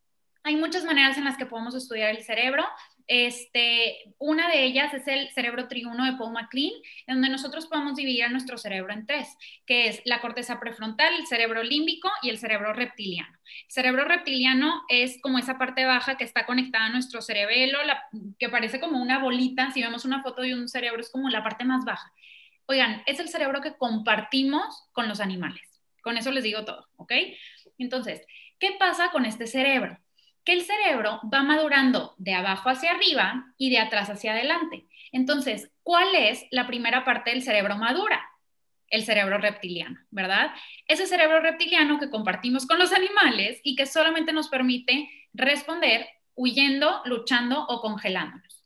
Hay muchas maneras en las que podemos estudiar el cerebro. Este, una de ellas es el cerebro triuno de Paul MacLean, donde nosotros podemos dividir a nuestro cerebro en tres, que es la corteza prefrontal, el cerebro límbico y el cerebro reptiliano. El cerebro reptiliano es como esa parte baja que está conectada a nuestro cerebelo, que parece como una bolita. Si vemos una foto de un cerebro, es como la parte más baja. Oigan, es el cerebro que compartimos con los animales. Con eso les digo todo, ¿ok? Entonces, ¿qué pasa con este cerebro? Que el cerebro va madurando de abajo hacia arriba y de atrás hacia adelante. Entonces, ¿cuál es la primera parte del cerebro madura? El cerebro reptiliano, ¿verdad? Ese cerebro reptiliano que compartimos con los animales y que solamente nos permite responder huyendo, luchando o congelándonos.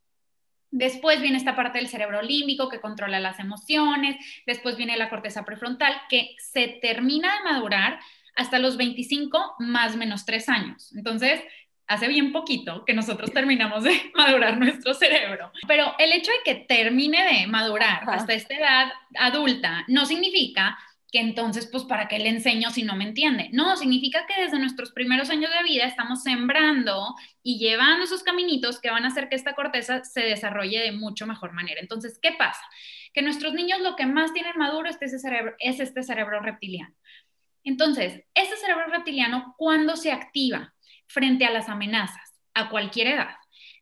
Después viene esta parte del cerebro límbico que controla las emociones, después viene la corteza prefrontal que se termina de madurar hasta los 25 más menos 3 años. Entonces, hace bien poquito que nosotros terminamos de madurar nuestro cerebro. Pero el hecho de que termine de madurar hasta esta edad adulta no significa que entonces, pues, ¿para qué le enseño si no me entiende? No, significa que desde nuestros primeros años de vida estamos sembrando y llevando esos caminitos que van a hacer que esta corteza se desarrolle de mucho mejor manera. Entonces, ¿qué pasa? Que nuestros niños lo que más tienen maduro es, ese cerebro, es este cerebro reptiliano. Entonces, este cerebro reptiliano, ¿cuándo se activa frente a las amenazas? A cualquier edad.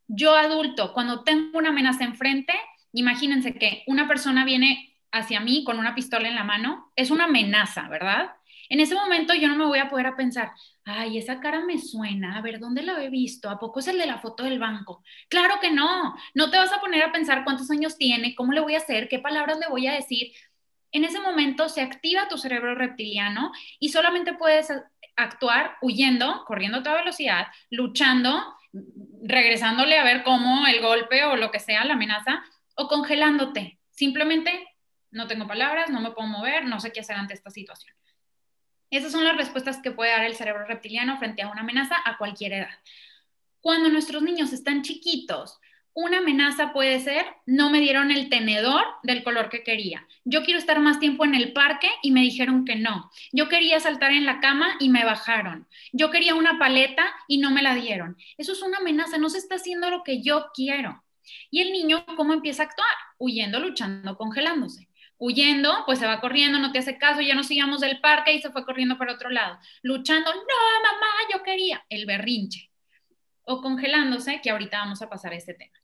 Yo adulto, cuando tengo una amenaza enfrente, imagínense que una persona viene hacia mí con una pistola en la mano, es una amenaza, ¿verdad? En ese momento yo no me voy a poder a pensar, ay, esa cara me suena, a ver, ¿dónde la he visto? ¿A poco es el de la foto del banco? Claro que no, no te vas a poner a pensar cuántos años tiene, cómo le voy a hacer, qué palabras le voy a decir. En ese momento se activa tu cerebro reptiliano y solamente puedes actuar huyendo, corriendo a toda velocidad, luchando, regresándole a ver cómo el golpe o lo que sea, la amenaza, o congelándote. Simplemente no tengo palabras, no me puedo mover, no sé qué hacer ante esta situación. Esas son las respuestas que puede dar el cerebro reptiliano frente a una amenaza a cualquier edad. Cuando nuestros niños están chiquitos, una amenaza puede ser, no me dieron el tenedor del color que quería. Yo quiero estar más tiempo en el parque y me dijeron que no. Yo quería saltar en la cama y me bajaron. Yo quería una paleta y no me la dieron. Eso es una amenaza, no se está haciendo lo que yo quiero. Y el niño, ¿cómo empieza a actuar? Huyendo, luchando, congelándose huyendo, pues se va corriendo, no te hace caso, ya no sigamos del parque y se fue corriendo para otro lado. Luchando, no, mamá, yo quería, el berrinche. O congelándose, que ahorita vamos a pasar a este tema.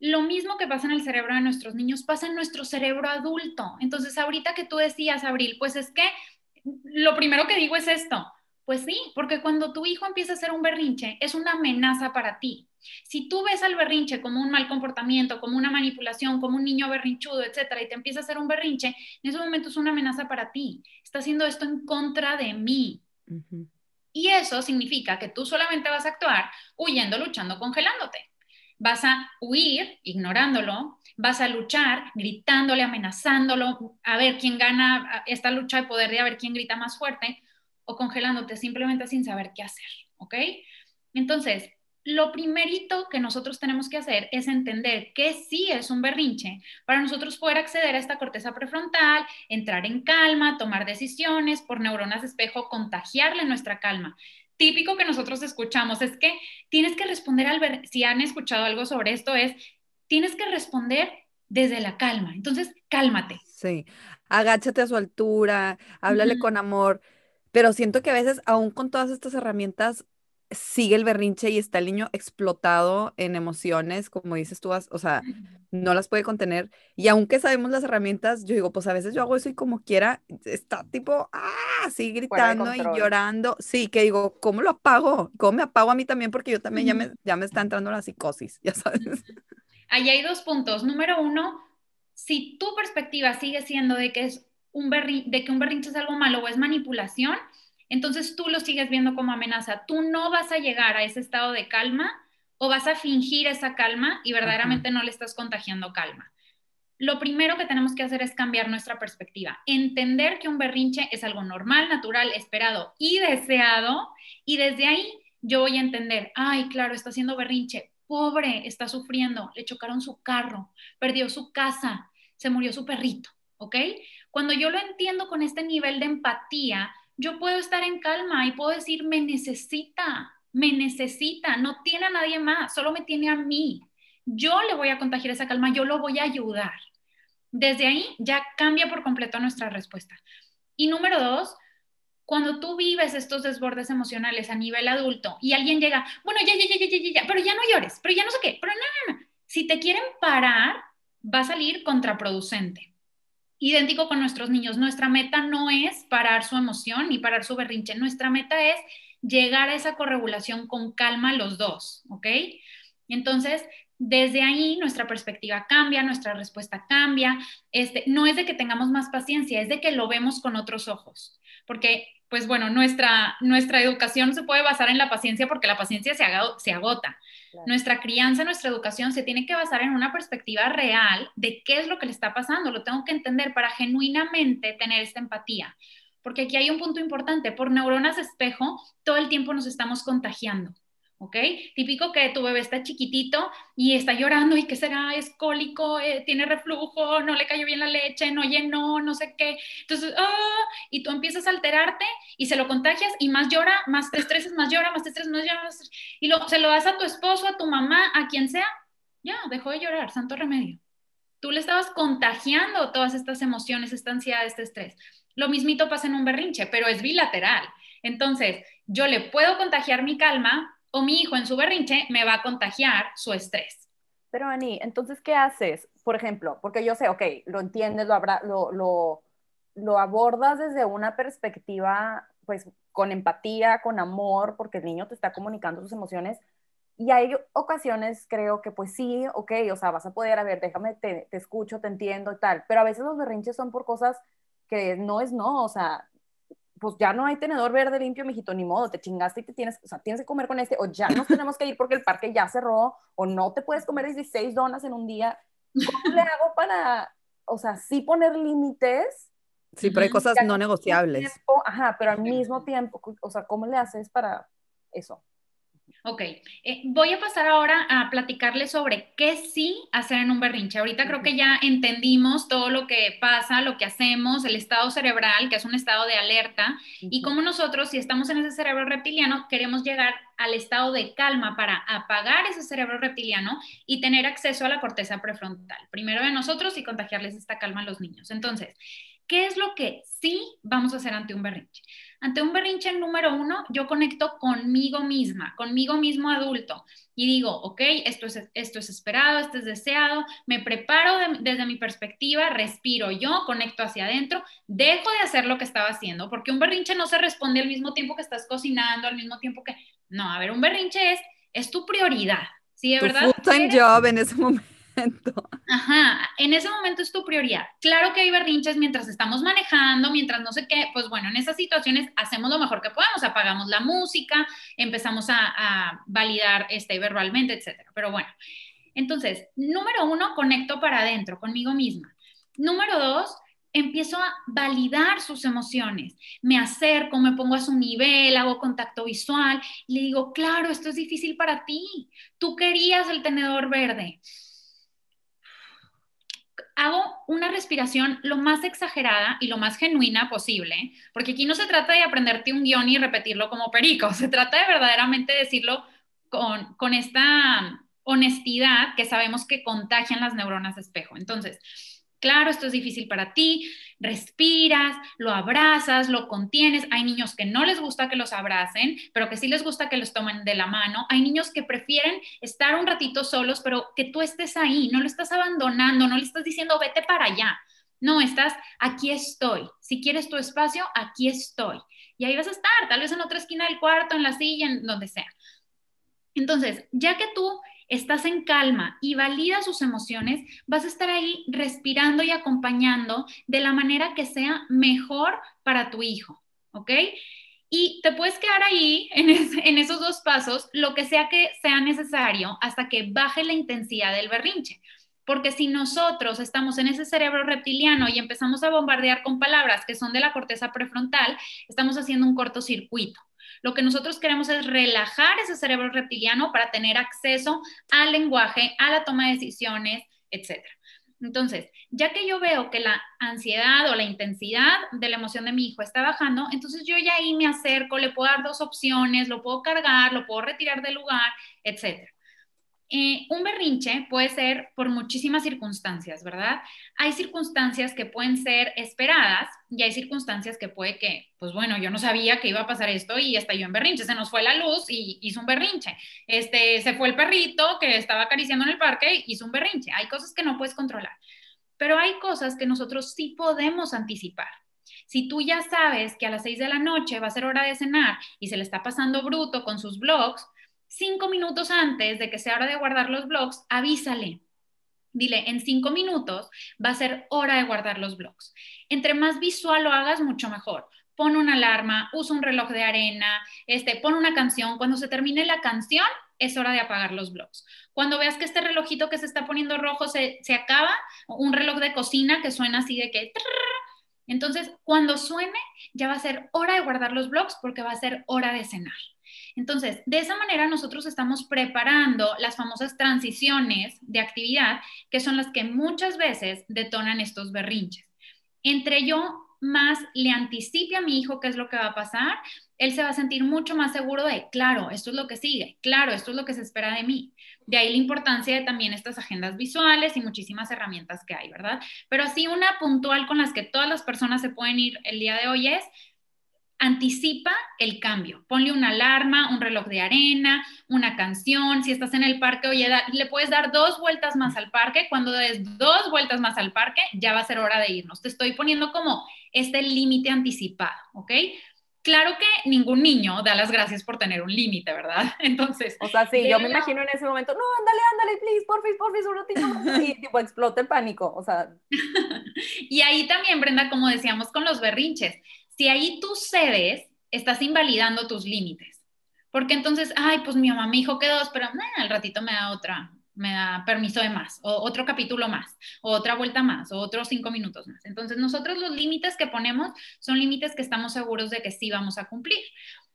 Lo mismo que pasa en el cerebro de nuestros niños pasa en nuestro cerebro adulto. Entonces, ahorita que tú decías, Abril, pues es que lo primero que digo es esto. Pues sí, porque cuando tu hijo empieza a hacer un berrinche, es una amenaza para ti. Si tú ves al berrinche como un mal comportamiento, como una manipulación, como un niño berrinchudo, etcétera, y te empieza a hacer un berrinche, en ese momento es una amenaza para ti. Está haciendo esto en contra de mí. Y eso significa que tú solamente vas a actuar huyendo, luchando, congelándote. Vas a huir, ignorándolo, vas a luchar, gritándole, amenazándolo, a ver quién gana esta lucha de poder de a ver quién grita más fuerte, o congelándote simplemente sin saber qué hacer, ¿ok? Entonces, lo primerito que nosotros tenemos que hacer es entender que sí es un berrinche para nosotros poder acceder a esta corteza prefrontal, entrar en calma, tomar decisiones, por neuronas de espejo, contagiarle nuestra calma. Típico que nosotros escuchamos es que tienes que responder al ver, si han escuchado algo sobre esto es, tienes que responder desde la calma. Entonces, cálmate. Sí, agáchate a su altura, háblale con amor, pero siento que a veces, aún con todas estas herramientas, sigue el berrinche y está el niño explotado en emociones, como dices tú, o sea, no las puede contener. Y aunque sabemos las herramientas, yo digo, pues a veces yo hago eso y como quiera, está tipo, ah, así gritando y llorando. Sí, que digo, ¿cómo lo apago? ¿Cómo me apago a mí también? Porque yo también ya me, ya me está entrando la psicosis, ya sabes. Ahí hay dos puntos. Número uno, si tu perspectiva sigue siendo de que es un de que un berrinche es algo malo o es manipulación, entonces tú lo sigues viendo como amenaza. Tú no vas a llegar a ese estado de calma o vas a fingir esa calma y verdaderamente no le estás contagiando calma. Lo primero que tenemos que hacer es cambiar nuestra perspectiva, entender que un berrinche es algo normal, natural, esperado y deseado y desde ahí yo voy a entender, ay, claro, está haciendo berrinche, pobre, está sufriendo, le chocaron su carro, perdió su casa, se murió su perrito, ¿ok? Cuando yo lo entiendo con este nivel de empatía, yo puedo estar en calma y puedo decir, me necesita, me necesita, no tiene a nadie más, solo me tiene a mí. Yo le voy a contagiar esa calma, yo lo voy a ayudar. Desde ahí ya cambia por completo nuestra respuesta. Y número dos, cuando tú vives estos desbordes emocionales a nivel adulto y alguien llega, bueno, ya, ya, ya, ya, ya, ya, pero ya no llores, pero ya no sé qué, pero no, no, no. Si te quieren parar, va a salir contraproducente idéntico con nuestros niños. Nuestra meta no es parar su emoción ni parar su berrinche. Nuestra meta es llegar a esa corregulación con calma los dos, ¿ok? Entonces, desde ahí nuestra perspectiva cambia, nuestra respuesta cambia. Este, no es de que tengamos más paciencia, es de que lo vemos con otros ojos. Porque pues bueno, nuestra, nuestra educación se puede basar en la paciencia porque la paciencia se, se agota. Nuestra crianza, nuestra educación se tiene que basar en una perspectiva real de qué es lo que le está pasando. Lo tengo que entender para genuinamente tener esta empatía. Porque aquí hay un punto importante. Por neuronas espejo, todo el tiempo nos estamos contagiando. ¿Ok? Típico que tu bebé está chiquitito y está llorando y que será, es cólico, eh, tiene reflujo, no le cayó bien la leche, no llenó, no sé qué. Entonces, ¡ah! y tú empiezas a alterarte y se lo contagias y más llora, más te estresas, más llora, más te estresas, más llora, y lo, se lo das a tu esposo, a tu mamá, a quien sea, ya, dejó de llorar, santo remedio. Tú le estabas contagiando todas estas emociones, esta ansiedad, este estrés. Lo mismito pasa en un berrinche, pero es bilateral. Entonces, yo le puedo contagiar mi calma, o mi hijo en su berrinche me va a contagiar su estrés. Pero Ani, entonces, ¿qué haces? Por ejemplo, porque yo sé, ok, lo entiendes, lo, lo, lo, lo abordas desde una perspectiva, pues, con empatía, con amor, porque el niño te está comunicando sus emociones. Y hay ocasiones, creo que pues sí, ok, o sea, vas a poder, a ver, déjame, te, te escucho, te entiendo y tal, pero a veces los berrinches son por cosas que no es no, o sea, pues ya no hay tenedor verde limpio, mijito, ni modo, te chingaste y te tienes, o sea, tienes que comer con este, o ya nos tenemos que ir porque el parque ya cerró, o no te puedes comer 16 donas en un día. ¿Cómo le hago para, o sea, sí poner límites? Sí, pero hay cosas no negociables. ajá, pero al mismo tiempo, o sea, ¿cómo le haces para eso? Ok, eh, voy a pasar ahora a platicarles sobre qué sí hacer en un berrinche. Ahorita creo que ya entendimos todo lo que pasa, lo que hacemos, el estado cerebral, que es un estado de alerta, y cómo nosotros, si estamos en ese cerebro reptiliano, queremos llegar al estado de calma para apagar ese cerebro reptiliano y tener acceso a la corteza prefrontal. Primero de nosotros y contagiarles esta calma a los niños. Entonces, ¿qué es lo que sí vamos a hacer ante un berrinche? Ante un berrinche número uno, yo conecto conmigo misma, conmigo mismo adulto y digo, ok, esto es, esto es esperado, esto es deseado, me preparo desde mi perspectiva, respiro yo, conecto hacia adentro, dejo de hacer lo que estaba haciendo, porque un berrinche no se responde al mismo tiempo que estás cocinando, al mismo tiempo que... No, a ver, un berrinche es, es tu prioridad. Sí, de verdad. Full time job en ese momento. Ajá, en ese momento es tu prioridad. Claro que hay berrinches mientras estamos manejando, mientras no sé qué, pues bueno, en esas situaciones hacemos lo mejor que podemos, apagamos la música, empezamos a, validar este, verbalmente, etcétera. Pero bueno, entonces, número uno, conecto para adentro, conmigo misma. Número dos, empiezo a validar sus emociones. Me acerco, me pongo a su nivel, hago contacto visual y le digo, claro, esto es difícil para ti. Tú querías el tenedor verde hago una respiración lo más exagerada y lo más genuina posible, porque aquí no se trata de aprenderte un guion y repetirlo como perico, se trata de verdaderamente decirlo con, con esta honestidad que sabemos que contagian las neuronas espejo. Entonces, Claro, esto es difícil para ti, respiras, lo abrazas, lo contienes. Hay niños que no les gusta que los abracen, pero que sí les gusta que los tomen de la mano. Hay niños que prefieren estar un ratito solos, pero que tú estés ahí, no lo estás abandonando, no le estás diciendo vete para allá. No, estás, aquí estoy. Si quieres tu espacio, aquí estoy. Y ahí vas a estar, tal vez en otra esquina del cuarto, en la silla, en donde sea. Entonces, ya que tú estás en calma y valida sus emociones, vas a estar ahí respirando y acompañando de la manera que sea mejor para tu hijo, ¿ok? Y te puedes quedar ahí en, en, esos dos pasos, lo que sea que sea necesario, hasta que baje la intensidad del berrinche. Porque si nosotros estamos en ese cerebro reptiliano y empezamos a bombardear con palabras que son de la corteza prefrontal, estamos haciendo un cortocircuito. Lo que nosotros queremos es relajar ese cerebro reptiliano para tener acceso al lenguaje, a la toma de decisiones, etc. Entonces, ya que yo veo que la ansiedad o la intensidad de la emoción de mi hijo está bajando, entonces yo ya ahí me acerco, le puedo dar dos opciones, lo puedo cargar, lo puedo retirar del lugar, etc. Eh, un berrinche puede ser por muchísimas circunstancias, ¿verdad? Hay circunstancias que pueden ser esperadas y hay circunstancias que puede que, pues bueno, yo no sabía que iba a pasar esto y estalló en berrinche, se nos fue la luz y hizo un berrinche. Este, se fue el perrito que estaba acariciando en el parque, hizo un berrinche. Hay cosas que no puedes controlar, pero hay cosas que nosotros sí podemos anticipar. Si tú ya sabes que a las seis de la noche va a ser hora de cenar y se le está pasando bruto con sus blogs, cinco minutos antes de que sea hora de guardar los blogs, avísale. Dile, en cinco minutos va a ser hora de guardar los blogs. Entre más visual lo hagas, mucho mejor. pon una alarma, usa un reloj de arena, este, pon una canción. Cuando se termine la canción, es hora de apagar los blogs. Cuando veas que este relojito que se está poniendo rojo se, acaba, un reloj de cocina que suena así de que... Entonces, cuando suene, ya va a ser hora de guardar los blogs porque va a ser hora de cenar. Entonces, de esa manera nosotros estamos preparando las famosas transiciones de actividad, que son las que muchas veces detonan estos berrinches. Entre yo más le anticipe a mi hijo qué es lo que va a pasar, él se va a sentir mucho más seguro de, claro, esto es lo que sigue, claro, esto es lo que se espera de mí. De ahí la importancia de también estas agendas visuales y muchísimas herramientas que hay, ¿verdad? Pero así una puntual con las que todas las personas se pueden ir el día de hoy es, anticipa el cambio. Ponle una alarma, un reloj de arena, una canción. Si estás en el parque, oye, le puedes dar dos vueltas más al parque. Cuando des dos vueltas más al parque, ya va a ser hora de irnos. Te estoy poniendo como este límite anticipado, ¿ok? Claro que ningún niño da las gracias por tener un límite, ¿verdad? Entonces. O sea, sí, yo me imagino en ese momento, no, ándale, ándale, please, porfis, porfis, un ratito Y tipo, explota el pánico, o sea. y ahí también, Brenda, como decíamos con los berrinches, si ahí tú cedes, estás invalidando tus límites. Porque entonces, ay, pues mi mamá me dijo que dos, pero al ratito me da otra, me da permiso de más, o otro capítulo más, o otra vuelta más, o otros cinco minutos más. Entonces, nosotros los límites que ponemos son límites que estamos seguros de que sí vamos a cumplir.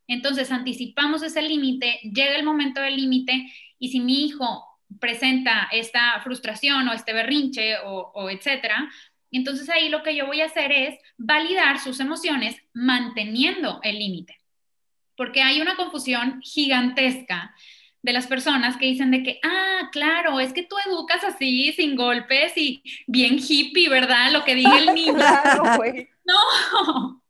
Entonces, anticipamos ese límite, llega el momento del límite, y si mi hijo presenta esta frustración o este berrinche o, o etcétera, entonces ahí lo que yo voy a hacer es validar sus emociones manteniendo el límite. Porque hay una confusión gigantesca de las personas que dicen de que, ah, claro, es que tú educas así, sin golpes y bien hippie, ¿verdad? Lo que diga el niño. no,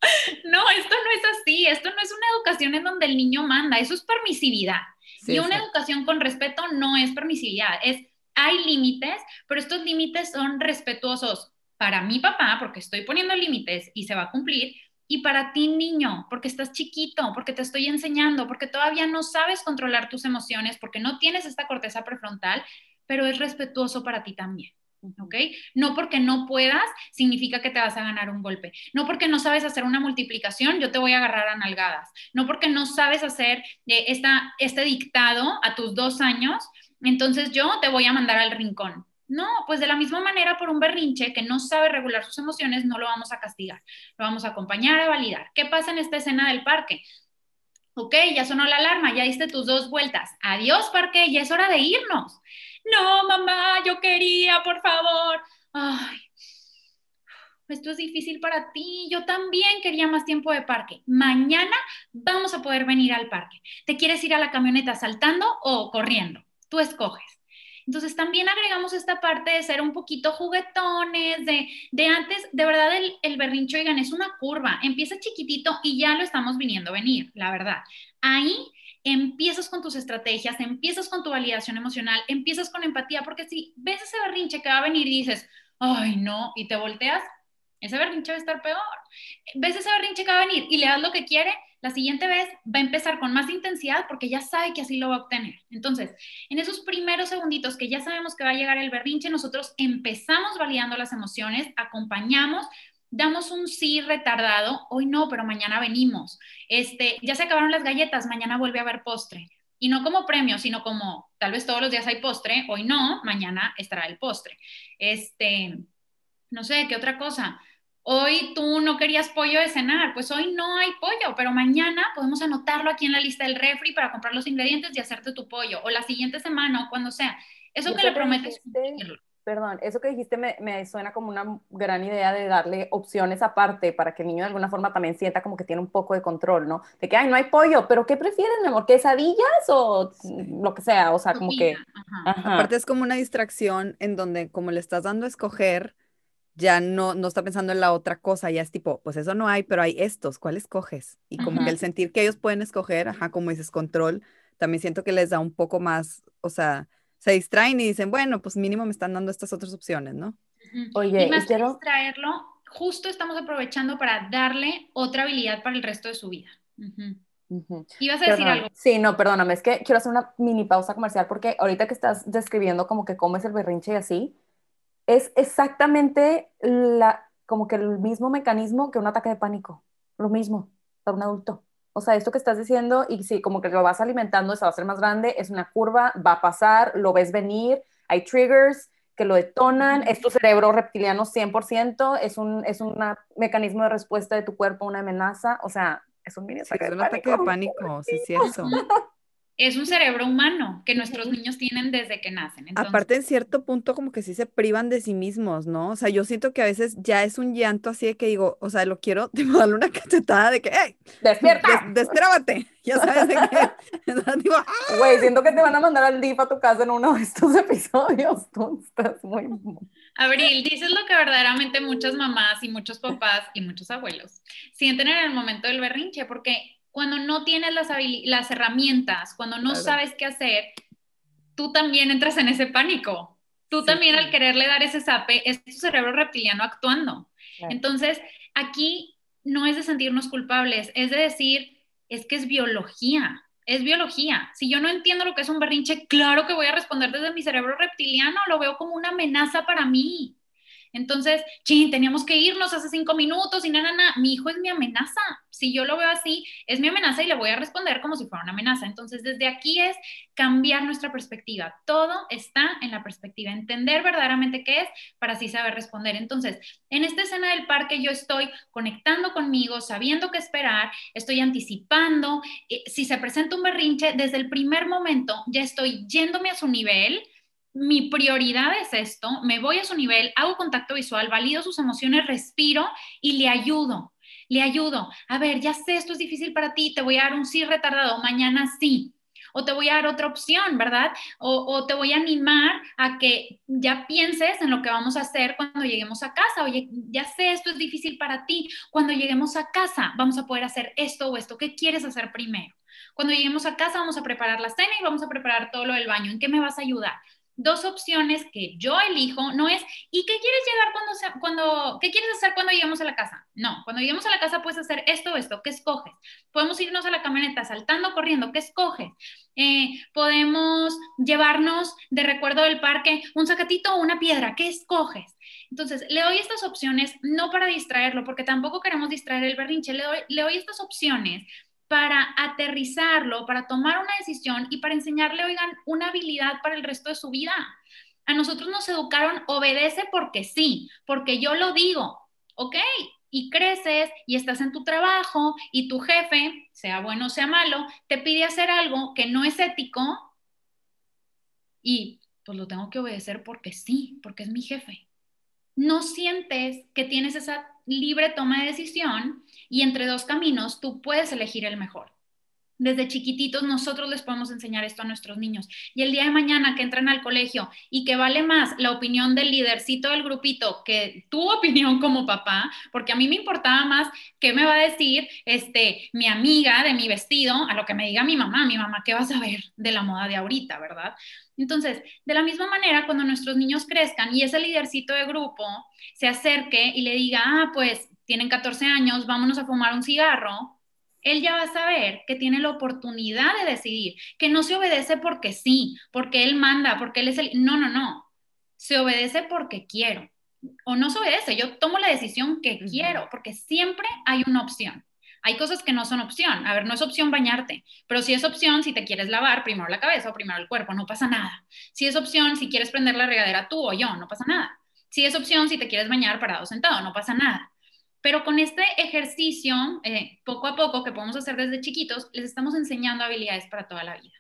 no, esto no es así, esto no es una educación en donde el niño manda, eso es permisividad. y una educación con respeto no es permisividad, es, hay límites, pero estos límites son respetuosos para mi papá, porque estoy poniendo límites y se va a cumplir, y para ti niño, porque estás chiquito, porque te estoy enseñando, porque todavía no sabes controlar tus emociones, porque no tienes esta corteza prefrontal, pero es respetuoso para ti también. ¿ok? No porque no puedas significa que te vas a ganar un golpe. No porque no sabes hacer una multiplicación, yo te voy a agarrar a nalgadas. No porque no sabes hacer eh, esta, este dictado a tus dos años, entonces yo te voy a mandar al rincón. No, pues de la misma manera por un berrinche que no sabe regular sus emociones, no lo vamos a castigar, lo vamos a acompañar a validar. ¿Qué pasa en esta escena del parque? Ok, ya sonó la alarma, ya diste tus dos vueltas. Adiós, parque, ya es hora de irnos. No, mamá, yo quería, por favor. Ay, esto es difícil para ti. Yo también quería más tiempo de parque. Mañana vamos a poder venir al parque. ¿Te quieres ir a la camioneta saltando o corriendo? Tú escoges. Entonces también agregamos esta parte de ser un poquito juguetones, de, de antes, de verdad el, el berrincho, oigan, es una curva, empieza chiquitito y ya lo estamos viniendo a venir, la verdad. Ahí empiezas con tus estrategias, empiezas con tu validación emocional, empiezas con empatía, porque si ves ese berrinche que va a venir y dices, ay no, y te volteas, ese berrinche va a estar peor. Ves ese berrinche que va a venir y le das lo que quiere, la siguiente vez va a empezar con más intensidad porque ya sabe que así lo va a obtener. Entonces, en esos primeros segunditos que ya sabemos que va a llegar el berrinche, nosotros empezamos validando las emociones, acompañamos, damos un sí retardado, hoy no, pero mañana venimos. Este, ya se acabaron las galletas, mañana vuelve a haber postre. Y no como premio, sino como tal vez todos los días hay postre, hoy no, mañana estará el postre. Este, no sé, ¿qué otra cosa? Hoy tú no querías pollo de cenar, pues hoy no hay pollo, pero mañana podemos anotarlo aquí en la lista del refri para comprar los ingredientes y hacerte tu pollo, o la siguiente semana o cuando sea. Eso que le prometes. perdón, eso que dijiste me, me, suena como una gran idea de darle opciones aparte para que el niño de alguna forma también sienta como que tiene un poco de control, ¿no? De que, ay, no hay pollo, pero ¿qué prefieres, mi amor? ¿Quesadillas o lo que sea? O sea, como que... Aparte es como una distracción en donde como le estás dando a escoger, ya no, no está pensando en la otra cosa, ya es tipo, pues eso no hay, pero hay estos, ¿cuál escoges? Y como que el sentir que ellos pueden escoger, ajá, como dices, control, también siento que les da un poco más, o sea, se distraen y dicen, bueno, pues mínimo me están dando estas otras opciones, ¿no? Oye, y más que distraerlo, justo estamos aprovechando para darle otra habilidad para el resto de su vida. ¿Y vas a decir algo? Sí, no, perdóname, es que quiero hacer una mini pausa comercial porque ahorita que estás describiendo como que cómo es el berrinche y así, es exactamente la, como que el mismo mecanismo que un ataque de pánico. lo mismo para un adulto. O sea, esto que estás diciendo, y si como que lo vas alimentando, se va a hacer más grande, es una curva, va a pasar, lo ves venir, hay triggers que lo detonan, es tu cerebro reptiliano 100%, es un, es un mecanismo de respuesta de tu cuerpo a una amenaza, o sea, es un mini ataque, de, pánico. de pánico. sí, es cierto. Es un cerebro humano que nuestros niños tienen desde que nacen. Aparte, en cierto punto, como que sí se privan de sí mismos, ¿no? O sea, yo siento que a veces ya es un llanto así de que digo, o sea, lo quiero tipo, darle una cachetada de que, ¡hey! ¡Despierta! Des Ya sabes de qué. ¡ah! Güey, siento que te van a mandar al DIF a tu casa en uno de estos episodios. Tú estás muy. Abril, dices lo que verdaderamente muchas mamás y muchos papás y muchos abuelos sienten en el momento del berrinche, porque cuando no tienes las, las herramientas, cuando no sabes qué hacer, tú también entras en ese pánico. Tú también al quererle dar ese zape, es tu cerebro reptiliano actuando. Entonces, aquí no es de sentirnos culpables, es de decir, es que es biología, es biología. Si yo no entiendo lo que es un berrinche, claro que voy a responder desde mi cerebro reptiliano, lo veo como una amenaza para mí. Entonces, chin, teníamos que irnos hace cinco minutos y nada, nada, mi hijo es mi amenaza. Si yo lo veo así, es mi amenaza y le voy a responder como si fuera una amenaza. Entonces, desde aquí es cambiar nuestra perspectiva. Todo está en la perspectiva, entender verdaderamente qué es para así saber responder. Entonces, en esta escena del parque yo estoy conectando conmigo, sabiendo qué esperar, estoy anticipando. Eh, si se presenta un berrinche, desde el primer momento ya estoy yéndome a su nivel mi prioridad es esto, me voy a su nivel, hago contacto visual, valido sus emociones, respiro y le ayudo. Le ayudo. A ver, ya sé, esto es difícil para ti, te voy a dar un sí retardado, mañana sí. O te voy a dar otra opción, ¿verdad? O, te voy a animar a que ya pienses en lo que vamos a hacer cuando lleguemos a casa. Oye, ya sé, esto es difícil para ti. Cuando lleguemos a casa, vamos a poder hacer esto o esto. ¿Qué quieres hacer primero? Cuando lleguemos a casa, vamos a preparar la cena y vamos a preparar todo lo del baño. ¿En qué me vas a ayudar? Dos opciones que yo elijo, no es, ¿y qué quieres llegar cuando, cuando, qué quieres hacer cuando lleguemos a la casa? No, cuando lleguemos a la casa puedes hacer esto esto, ¿qué escoges? Podemos irnos a la camioneta saltando, corriendo, ¿qué escoges? Eh, podemos llevarnos de recuerdo del parque un sacatito o una piedra, ¿qué escoges? Entonces, le doy estas opciones no para distraerlo, porque tampoco queremos distraer el berrinche, le doy, le doy estas opciones para aterrizarlo, para tomar una decisión y para enseñarle, oigan, una habilidad para el resto de su vida. A nosotros nos educaron, obedece porque sí, porque yo lo digo, ¿ok? Y creces y estás en tu trabajo y tu jefe, sea bueno o sea malo, te pide hacer algo que no es ético y pues lo tengo que obedecer porque sí, porque es mi jefe. No sientes que tienes esa libre toma de decisión y entre dos caminos tú puedes elegir el mejor. Desde chiquititos nosotros les podemos enseñar esto a nuestros niños. Y el día de mañana que entran al colegio y que vale más la opinión del lidercito del grupito que tu opinión como papá, porque a mí me importaba más qué me va a decir este, mi amiga de mi vestido a lo que me diga mi mamá. Mi mamá, ¿qué vas a ver de la moda de ahorita, verdad? Entonces, de la misma manera, cuando nuestros niños crezcan y ese lidercito de grupo se acerque y le diga, ah, pues tienen 14 años, vámonos a fumar un cigarro, él ya va a saber que tiene la oportunidad de decidir, que no se obedece porque sí, porque él manda, porque él es el... No, no, no. Se obedece porque quiero. O no se obedece, yo tomo la decisión que quiero, porque siempre hay una opción. Hay cosas que no son opción. A ver, no es opción bañarte, pero si es opción si te quieres lavar primero la cabeza o primero el cuerpo, no pasa nada. Si es opción si quieres prender la regadera tú o yo, no pasa nada. Si es opción si te quieres bañar parado sentado, no pasa nada. Pero con este ejercicio, eh, poco a poco, que podemos hacer desde chiquitos, les estamos enseñando habilidades para toda la vida.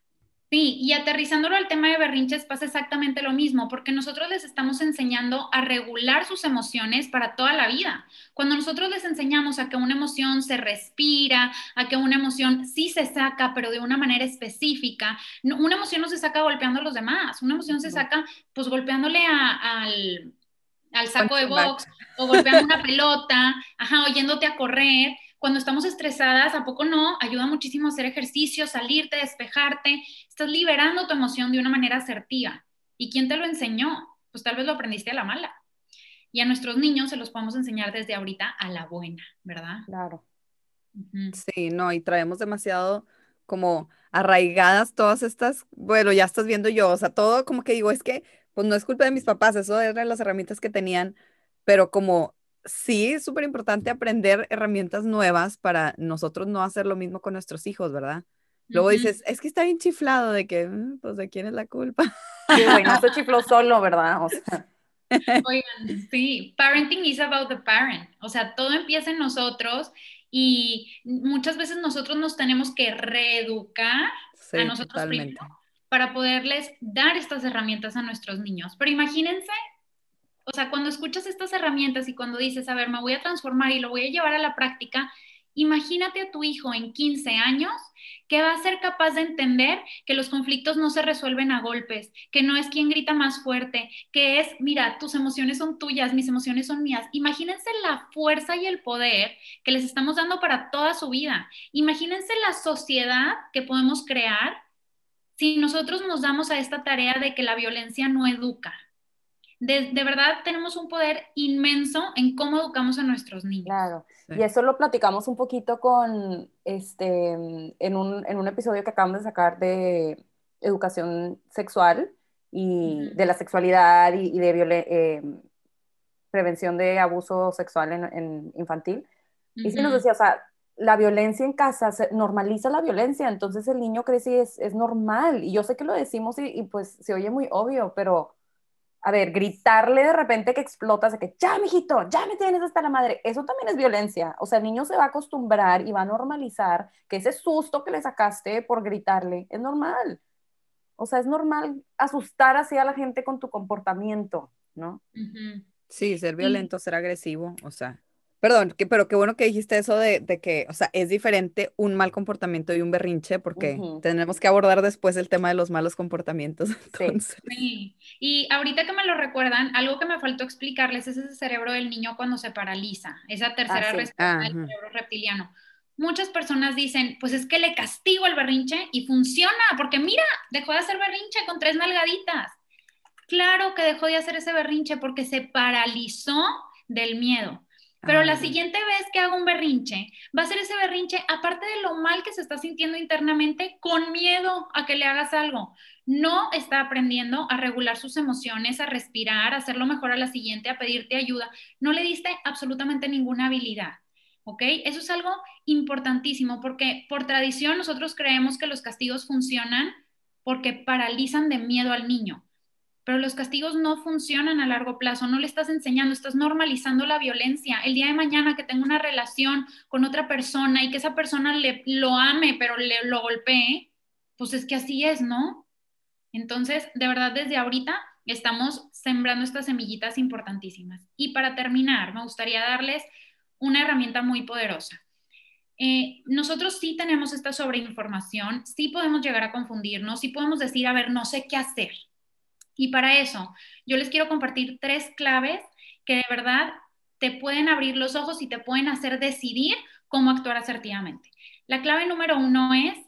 Sí, y aterrizándolo al tema de berrinches pasa exactamente lo mismo, porque nosotros les estamos enseñando a regular sus emociones para toda la vida. Cuando nosotros les enseñamos a que una emoción se respira, a que una emoción sí se saca, pero de una manera específica, una emoción no se saca golpeando a los demás, una emoción se saca pues golpeándole al al saco de box o golpeando una pelota, ajá, oyéndote a correr. Cuando estamos estresadas, ¿a poco no? Ayuda muchísimo hacer ejercicio, salirte, despejarte. Estás liberando tu emoción de una manera asertiva. ¿Y quién te lo enseñó? Pues tal vez lo aprendiste a la mala. Y a nuestros niños se los podemos enseñar desde ahorita a la buena, ¿verdad? Claro. Sí, no, y traemos demasiado como arraigadas todas estas, bueno, ya estás viendo yo, o sea, todo como que digo, es que pues no es culpa de mis papás, eso eran las herramientas que tenían, pero como sí es súper importante aprender herramientas nuevas para nosotros no hacer lo mismo con nuestros hijos, ¿verdad? Luego dices, es que está bien chiflado de que, mm, pues, ¿de quién es la culpa? Sí, güey, no se chifló solo, ¿verdad? O sea. Oigan, sí, parenting is about the parent. O sea, todo empieza en nosotros y muchas veces nosotros nos tenemos que reeducar a nosotros primero para poderles dar estas herramientas a nuestros niños. Pero imagínense, o sea, cuando escuchas estas herramientas y cuando dices, a ver, me voy a transformar y lo voy a llevar a la práctica, Imagínate a tu hijo en 15 años que va a ser capaz de entender que los conflictos no se resuelven a golpes, que no es quien grita más fuerte, que es, mira, tus emociones son tuyas, mis emociones son mías. Imagínense la fuerza y el poder que les estamos dando para toda su vida. Imagínense la sociedad que podemos crear si nosotros nos damos a esta tarea de que la violencia no educa. De, verdad tenemos un poder inmenso en cómo educamos a nuestros niños. Claro, y eso lo platicamos un poquito con, este, en un, en un episodio que acabamos de sacar de educación sexual y de la sexualidad y, de eh, prevención de abuso sexual en, infantil. Y sí nos decía, o sea, la violencia en casa, se normaliza la violencia, entonces el niño crece y es, es normal. Y yo sé que lo decimos y, y, pues se oye muy obvio, pero a ver, gritarle de repente que explotas, de que ya, mijito, ya me tienes hasta la madre, eso también es violencia. O sea, el niño se va a acostumbrar y va a normalizar que ese susto que le sacaste por gritarle es normal. O sea, es normal asustar así a la gente con tu comportamiento, ¿no? Sí, ser violento, ser agresivo, o sea, Perdón, pero qué bueno que dijiste eso de, que, o sea, es diferente un mal comportamiento y un berrinche, porque tenemos que abordar después el tema de los malos comportamientos. Sí. Y ahorita que me lo recuerdan, algo que me faltó explicarles es ese cerebro del niño cuando se paraliza, esa tercera ah, respuesta del cerebro reptiliano. Muchas personas dicen, pues es que le castigo el berrinche y funciona, porque mira, dejó de hacer berrinche con tres nalgaditas. Claro que dejó de hacer ese berrinche porque se paralizó del miedo. Pero la siguiente vez que haga un berrinche, va a ser ese berrinche, aparte de lo mal que se está sintiendo internamente, con miedo a que le hagas algo. No está aprendiendo a regular sus emociones, a respirar, a hacerlo mejor a la siguiente, a pedirte ayuda. No le diste absolutamente ninguna habilidad. ¿Ok? Eso es algo importantísimo porque por tradición nosotros creemos que los castigos funcionan porque paralizan de miedo al niño pero los castigos no funcionan a largo plazo, no le estás enseñando, estás normalizando la violencia. El día de mañana que tenga una relación con otra persona y que esa persona le, lo ame, pero le, lo golpee, pues es que así es, ¿no? Entonces, de verdad, desde ahorita estamos sembrando estas semillitas importantísimas. Y para terminar, me gustaría darles una herramienta muy poderosa. Eh, nosotros sí tenemos esta sobreinformación, sí podemos llegar a confundirnos, sí podemos decir, a ver, no sé qué hacer, y para eso, yo les quiero compartir tres claves que de verdad te pueden abrir los ojos y te pueden hacer decidir cómo actuar asertivamente. La clave número uno es,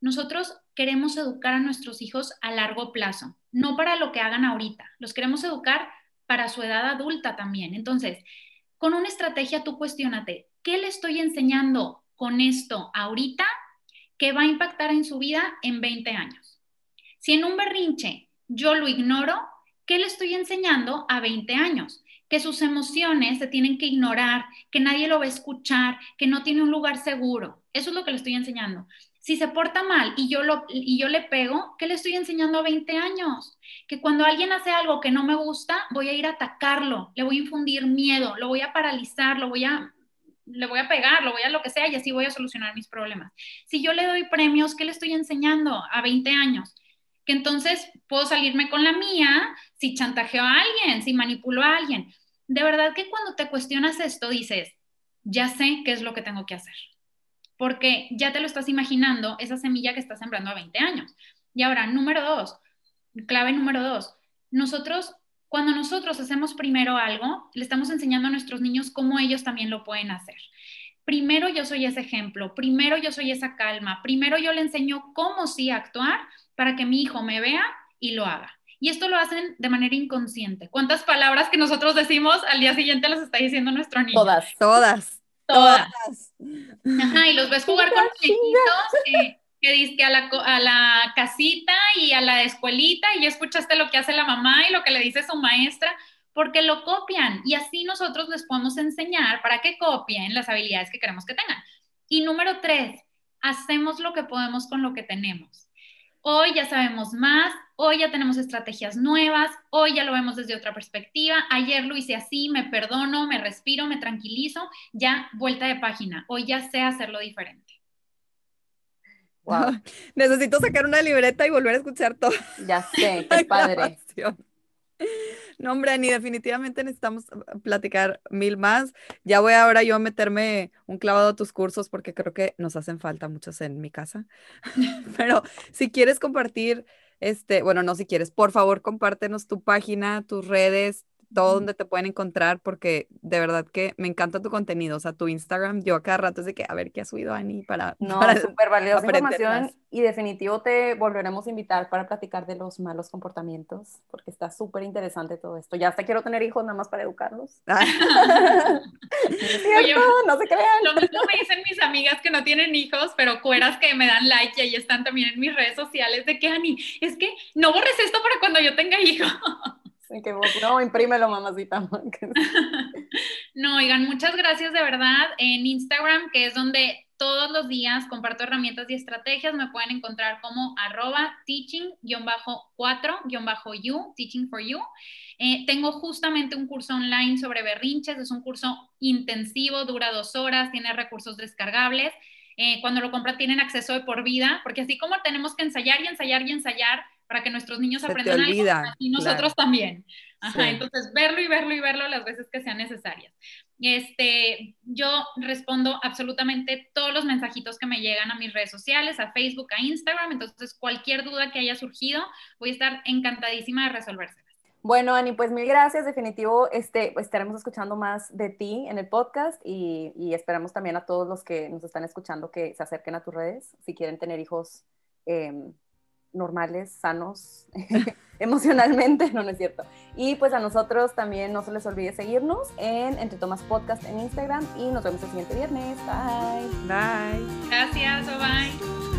nosotros queremos educar a nuestros hijos a largo plazo, no para lo que hagan ahorita, los queremos educar para su edad adulta también. Entonces, con una estrategia tú cuestionate, ¿qué le estoy enseñando con esto ahorita que va a impactar en su vida en 20 años? Si en un berrinche yo lo ignoro, ¿qué le estoy enseñando a 20 años? Que sus emociones se tienen que ignorar, que nadie lo va a escuchar, que no tiene un lugar seguro. Eso es lo que le estoy enseñando. Si se porta mal y yo, lo, y yo le pego, ¿qué le estoy enseñando a 20 años? Que cuando alguien hace algo que no me gusta, voy a ir a atacarlo, le voy a infundir miedo, lo voy a paralizar, lo voy a le voy a pegar, lo voy a lo que sea y así voy a solucionar mis problemas. Si yo le doy premios, ¿qué le estoy enseñando a 20 años? Que entonces puedo salirme con la mía si chantajeo a alguien, si manipulo a alguien. De verdad que cuando te cuestionas esto dices, ya sé qué es lo que tengo que hacer, porque ya te lo estás imaginando, esa semilla que estás sembrando a 20 años. Y ahora, número dos, clave número dos, nosotros, cuando nosotros hacemos primero algo, le estamos enseñando a nuestros niños cómo ellos también lo pueden hacer. Primero yo soy ese ejemplo, primero yo soy esa calma, primero yo le enseño cómo sí actuar para que mi hijo me vea y lo haga. Y esto lo hacen de manera inconsciente. ¿Cuántas palabras que nosotros decimos al día siguiente las está diciendo nuestro niño? Todas, todas. Todas. Ajá, y los ves jugar con chiquitos que, que dice a la, a la casita y a la escuelita y ya escuchaste lo que hace la mamá y lo que le dice su maestra. porque lo copian y así nosotros les podemos enseñar para que copien las habilidades que queremos que tengan. Y número tres, hacemos lo que podemos con lo que tenemos. Hoy ya sabemos más, hoy ya tenemos estrategias nuevas, hoy ya lo vemos desde otra perspectiva, ayer lo hice así, me perdono, me respiro, me tranquilizo, ya vuelta de página, hoy ya sé hacerlo diferente. Wow. Necesito sacar una libreta y volver a escuchar todo. Ya sé, qué padre. No, hombre, ni definitivamente necesitamos ah, platicar mil más. Ya voy ahora yo a meterme un clavado a tus cursos porque creo que nos hacen falta muchos en mi casa. Pero si quieres compartir, este, bueno, no si quieres, por favor, compártenos tu página, tus redes, todo donde te pueden encontrar, porque de verdad que me encanta tu contenido, o sea, tu Instagram, yo a cada rato es de que, a ver qué ha subido Ani para... No, súper valiosa información y definitivo te volveremos a invitar para platicar de los malos comportamientos, porque está súper interesante todo esto. Ya hasta quiero tener hijos nada más para educarlos. Ah. no se crean. Lo mismo me dicen mis amigas que no tienen hijos, pero cueras que me dan like y ahí están también en mis redes sociales de que, Ani, es que no borres esto para cuando yo tenga hijos que no, imprímelo, mamacita. no, oigan, muchas gracias de verdad. En Instagram, que es donde todos los días comparto herramientas y estrategias, me pueden encontrar como arroba teaching-4-you, teaching for you. Eh, tengo justamente un curso online sobre berrinches, es un curso intensivo, dura dos horas, tiene recursos descargables. Eh, cuando lo compran tienen acceso de por vida, porque así como tenemos que ensayar y ensayar y ensayar, para que nuestros niños aprendan algo y nosotros también. Ajá, entonces verlo y verlo y verlo las veces que sean necesarias. Este, yo respondo absolutamente todos los mensajitos que me llegan a mis redes sociales, a Facebook, a Instagram, entonces cualquier duda que haya surgido, voy a estar encantadísima de resolverse. Bueno, Ani, pues mil gracias. Definitivo, este, estaremos escuchando más de ti en el podcast y, y, esperamos también a todos los que nos están escuchando que se acerquen a tus redes si quieren tener hijos eh, normales, sanos emocionalmente, no, no es cierto. Y pues a nosotros también no se les olvide seguirnos en Entre Tomas Podcast en Instagram y nos vemos el siguiente viernes. Bye. Bye. Gracias, bye.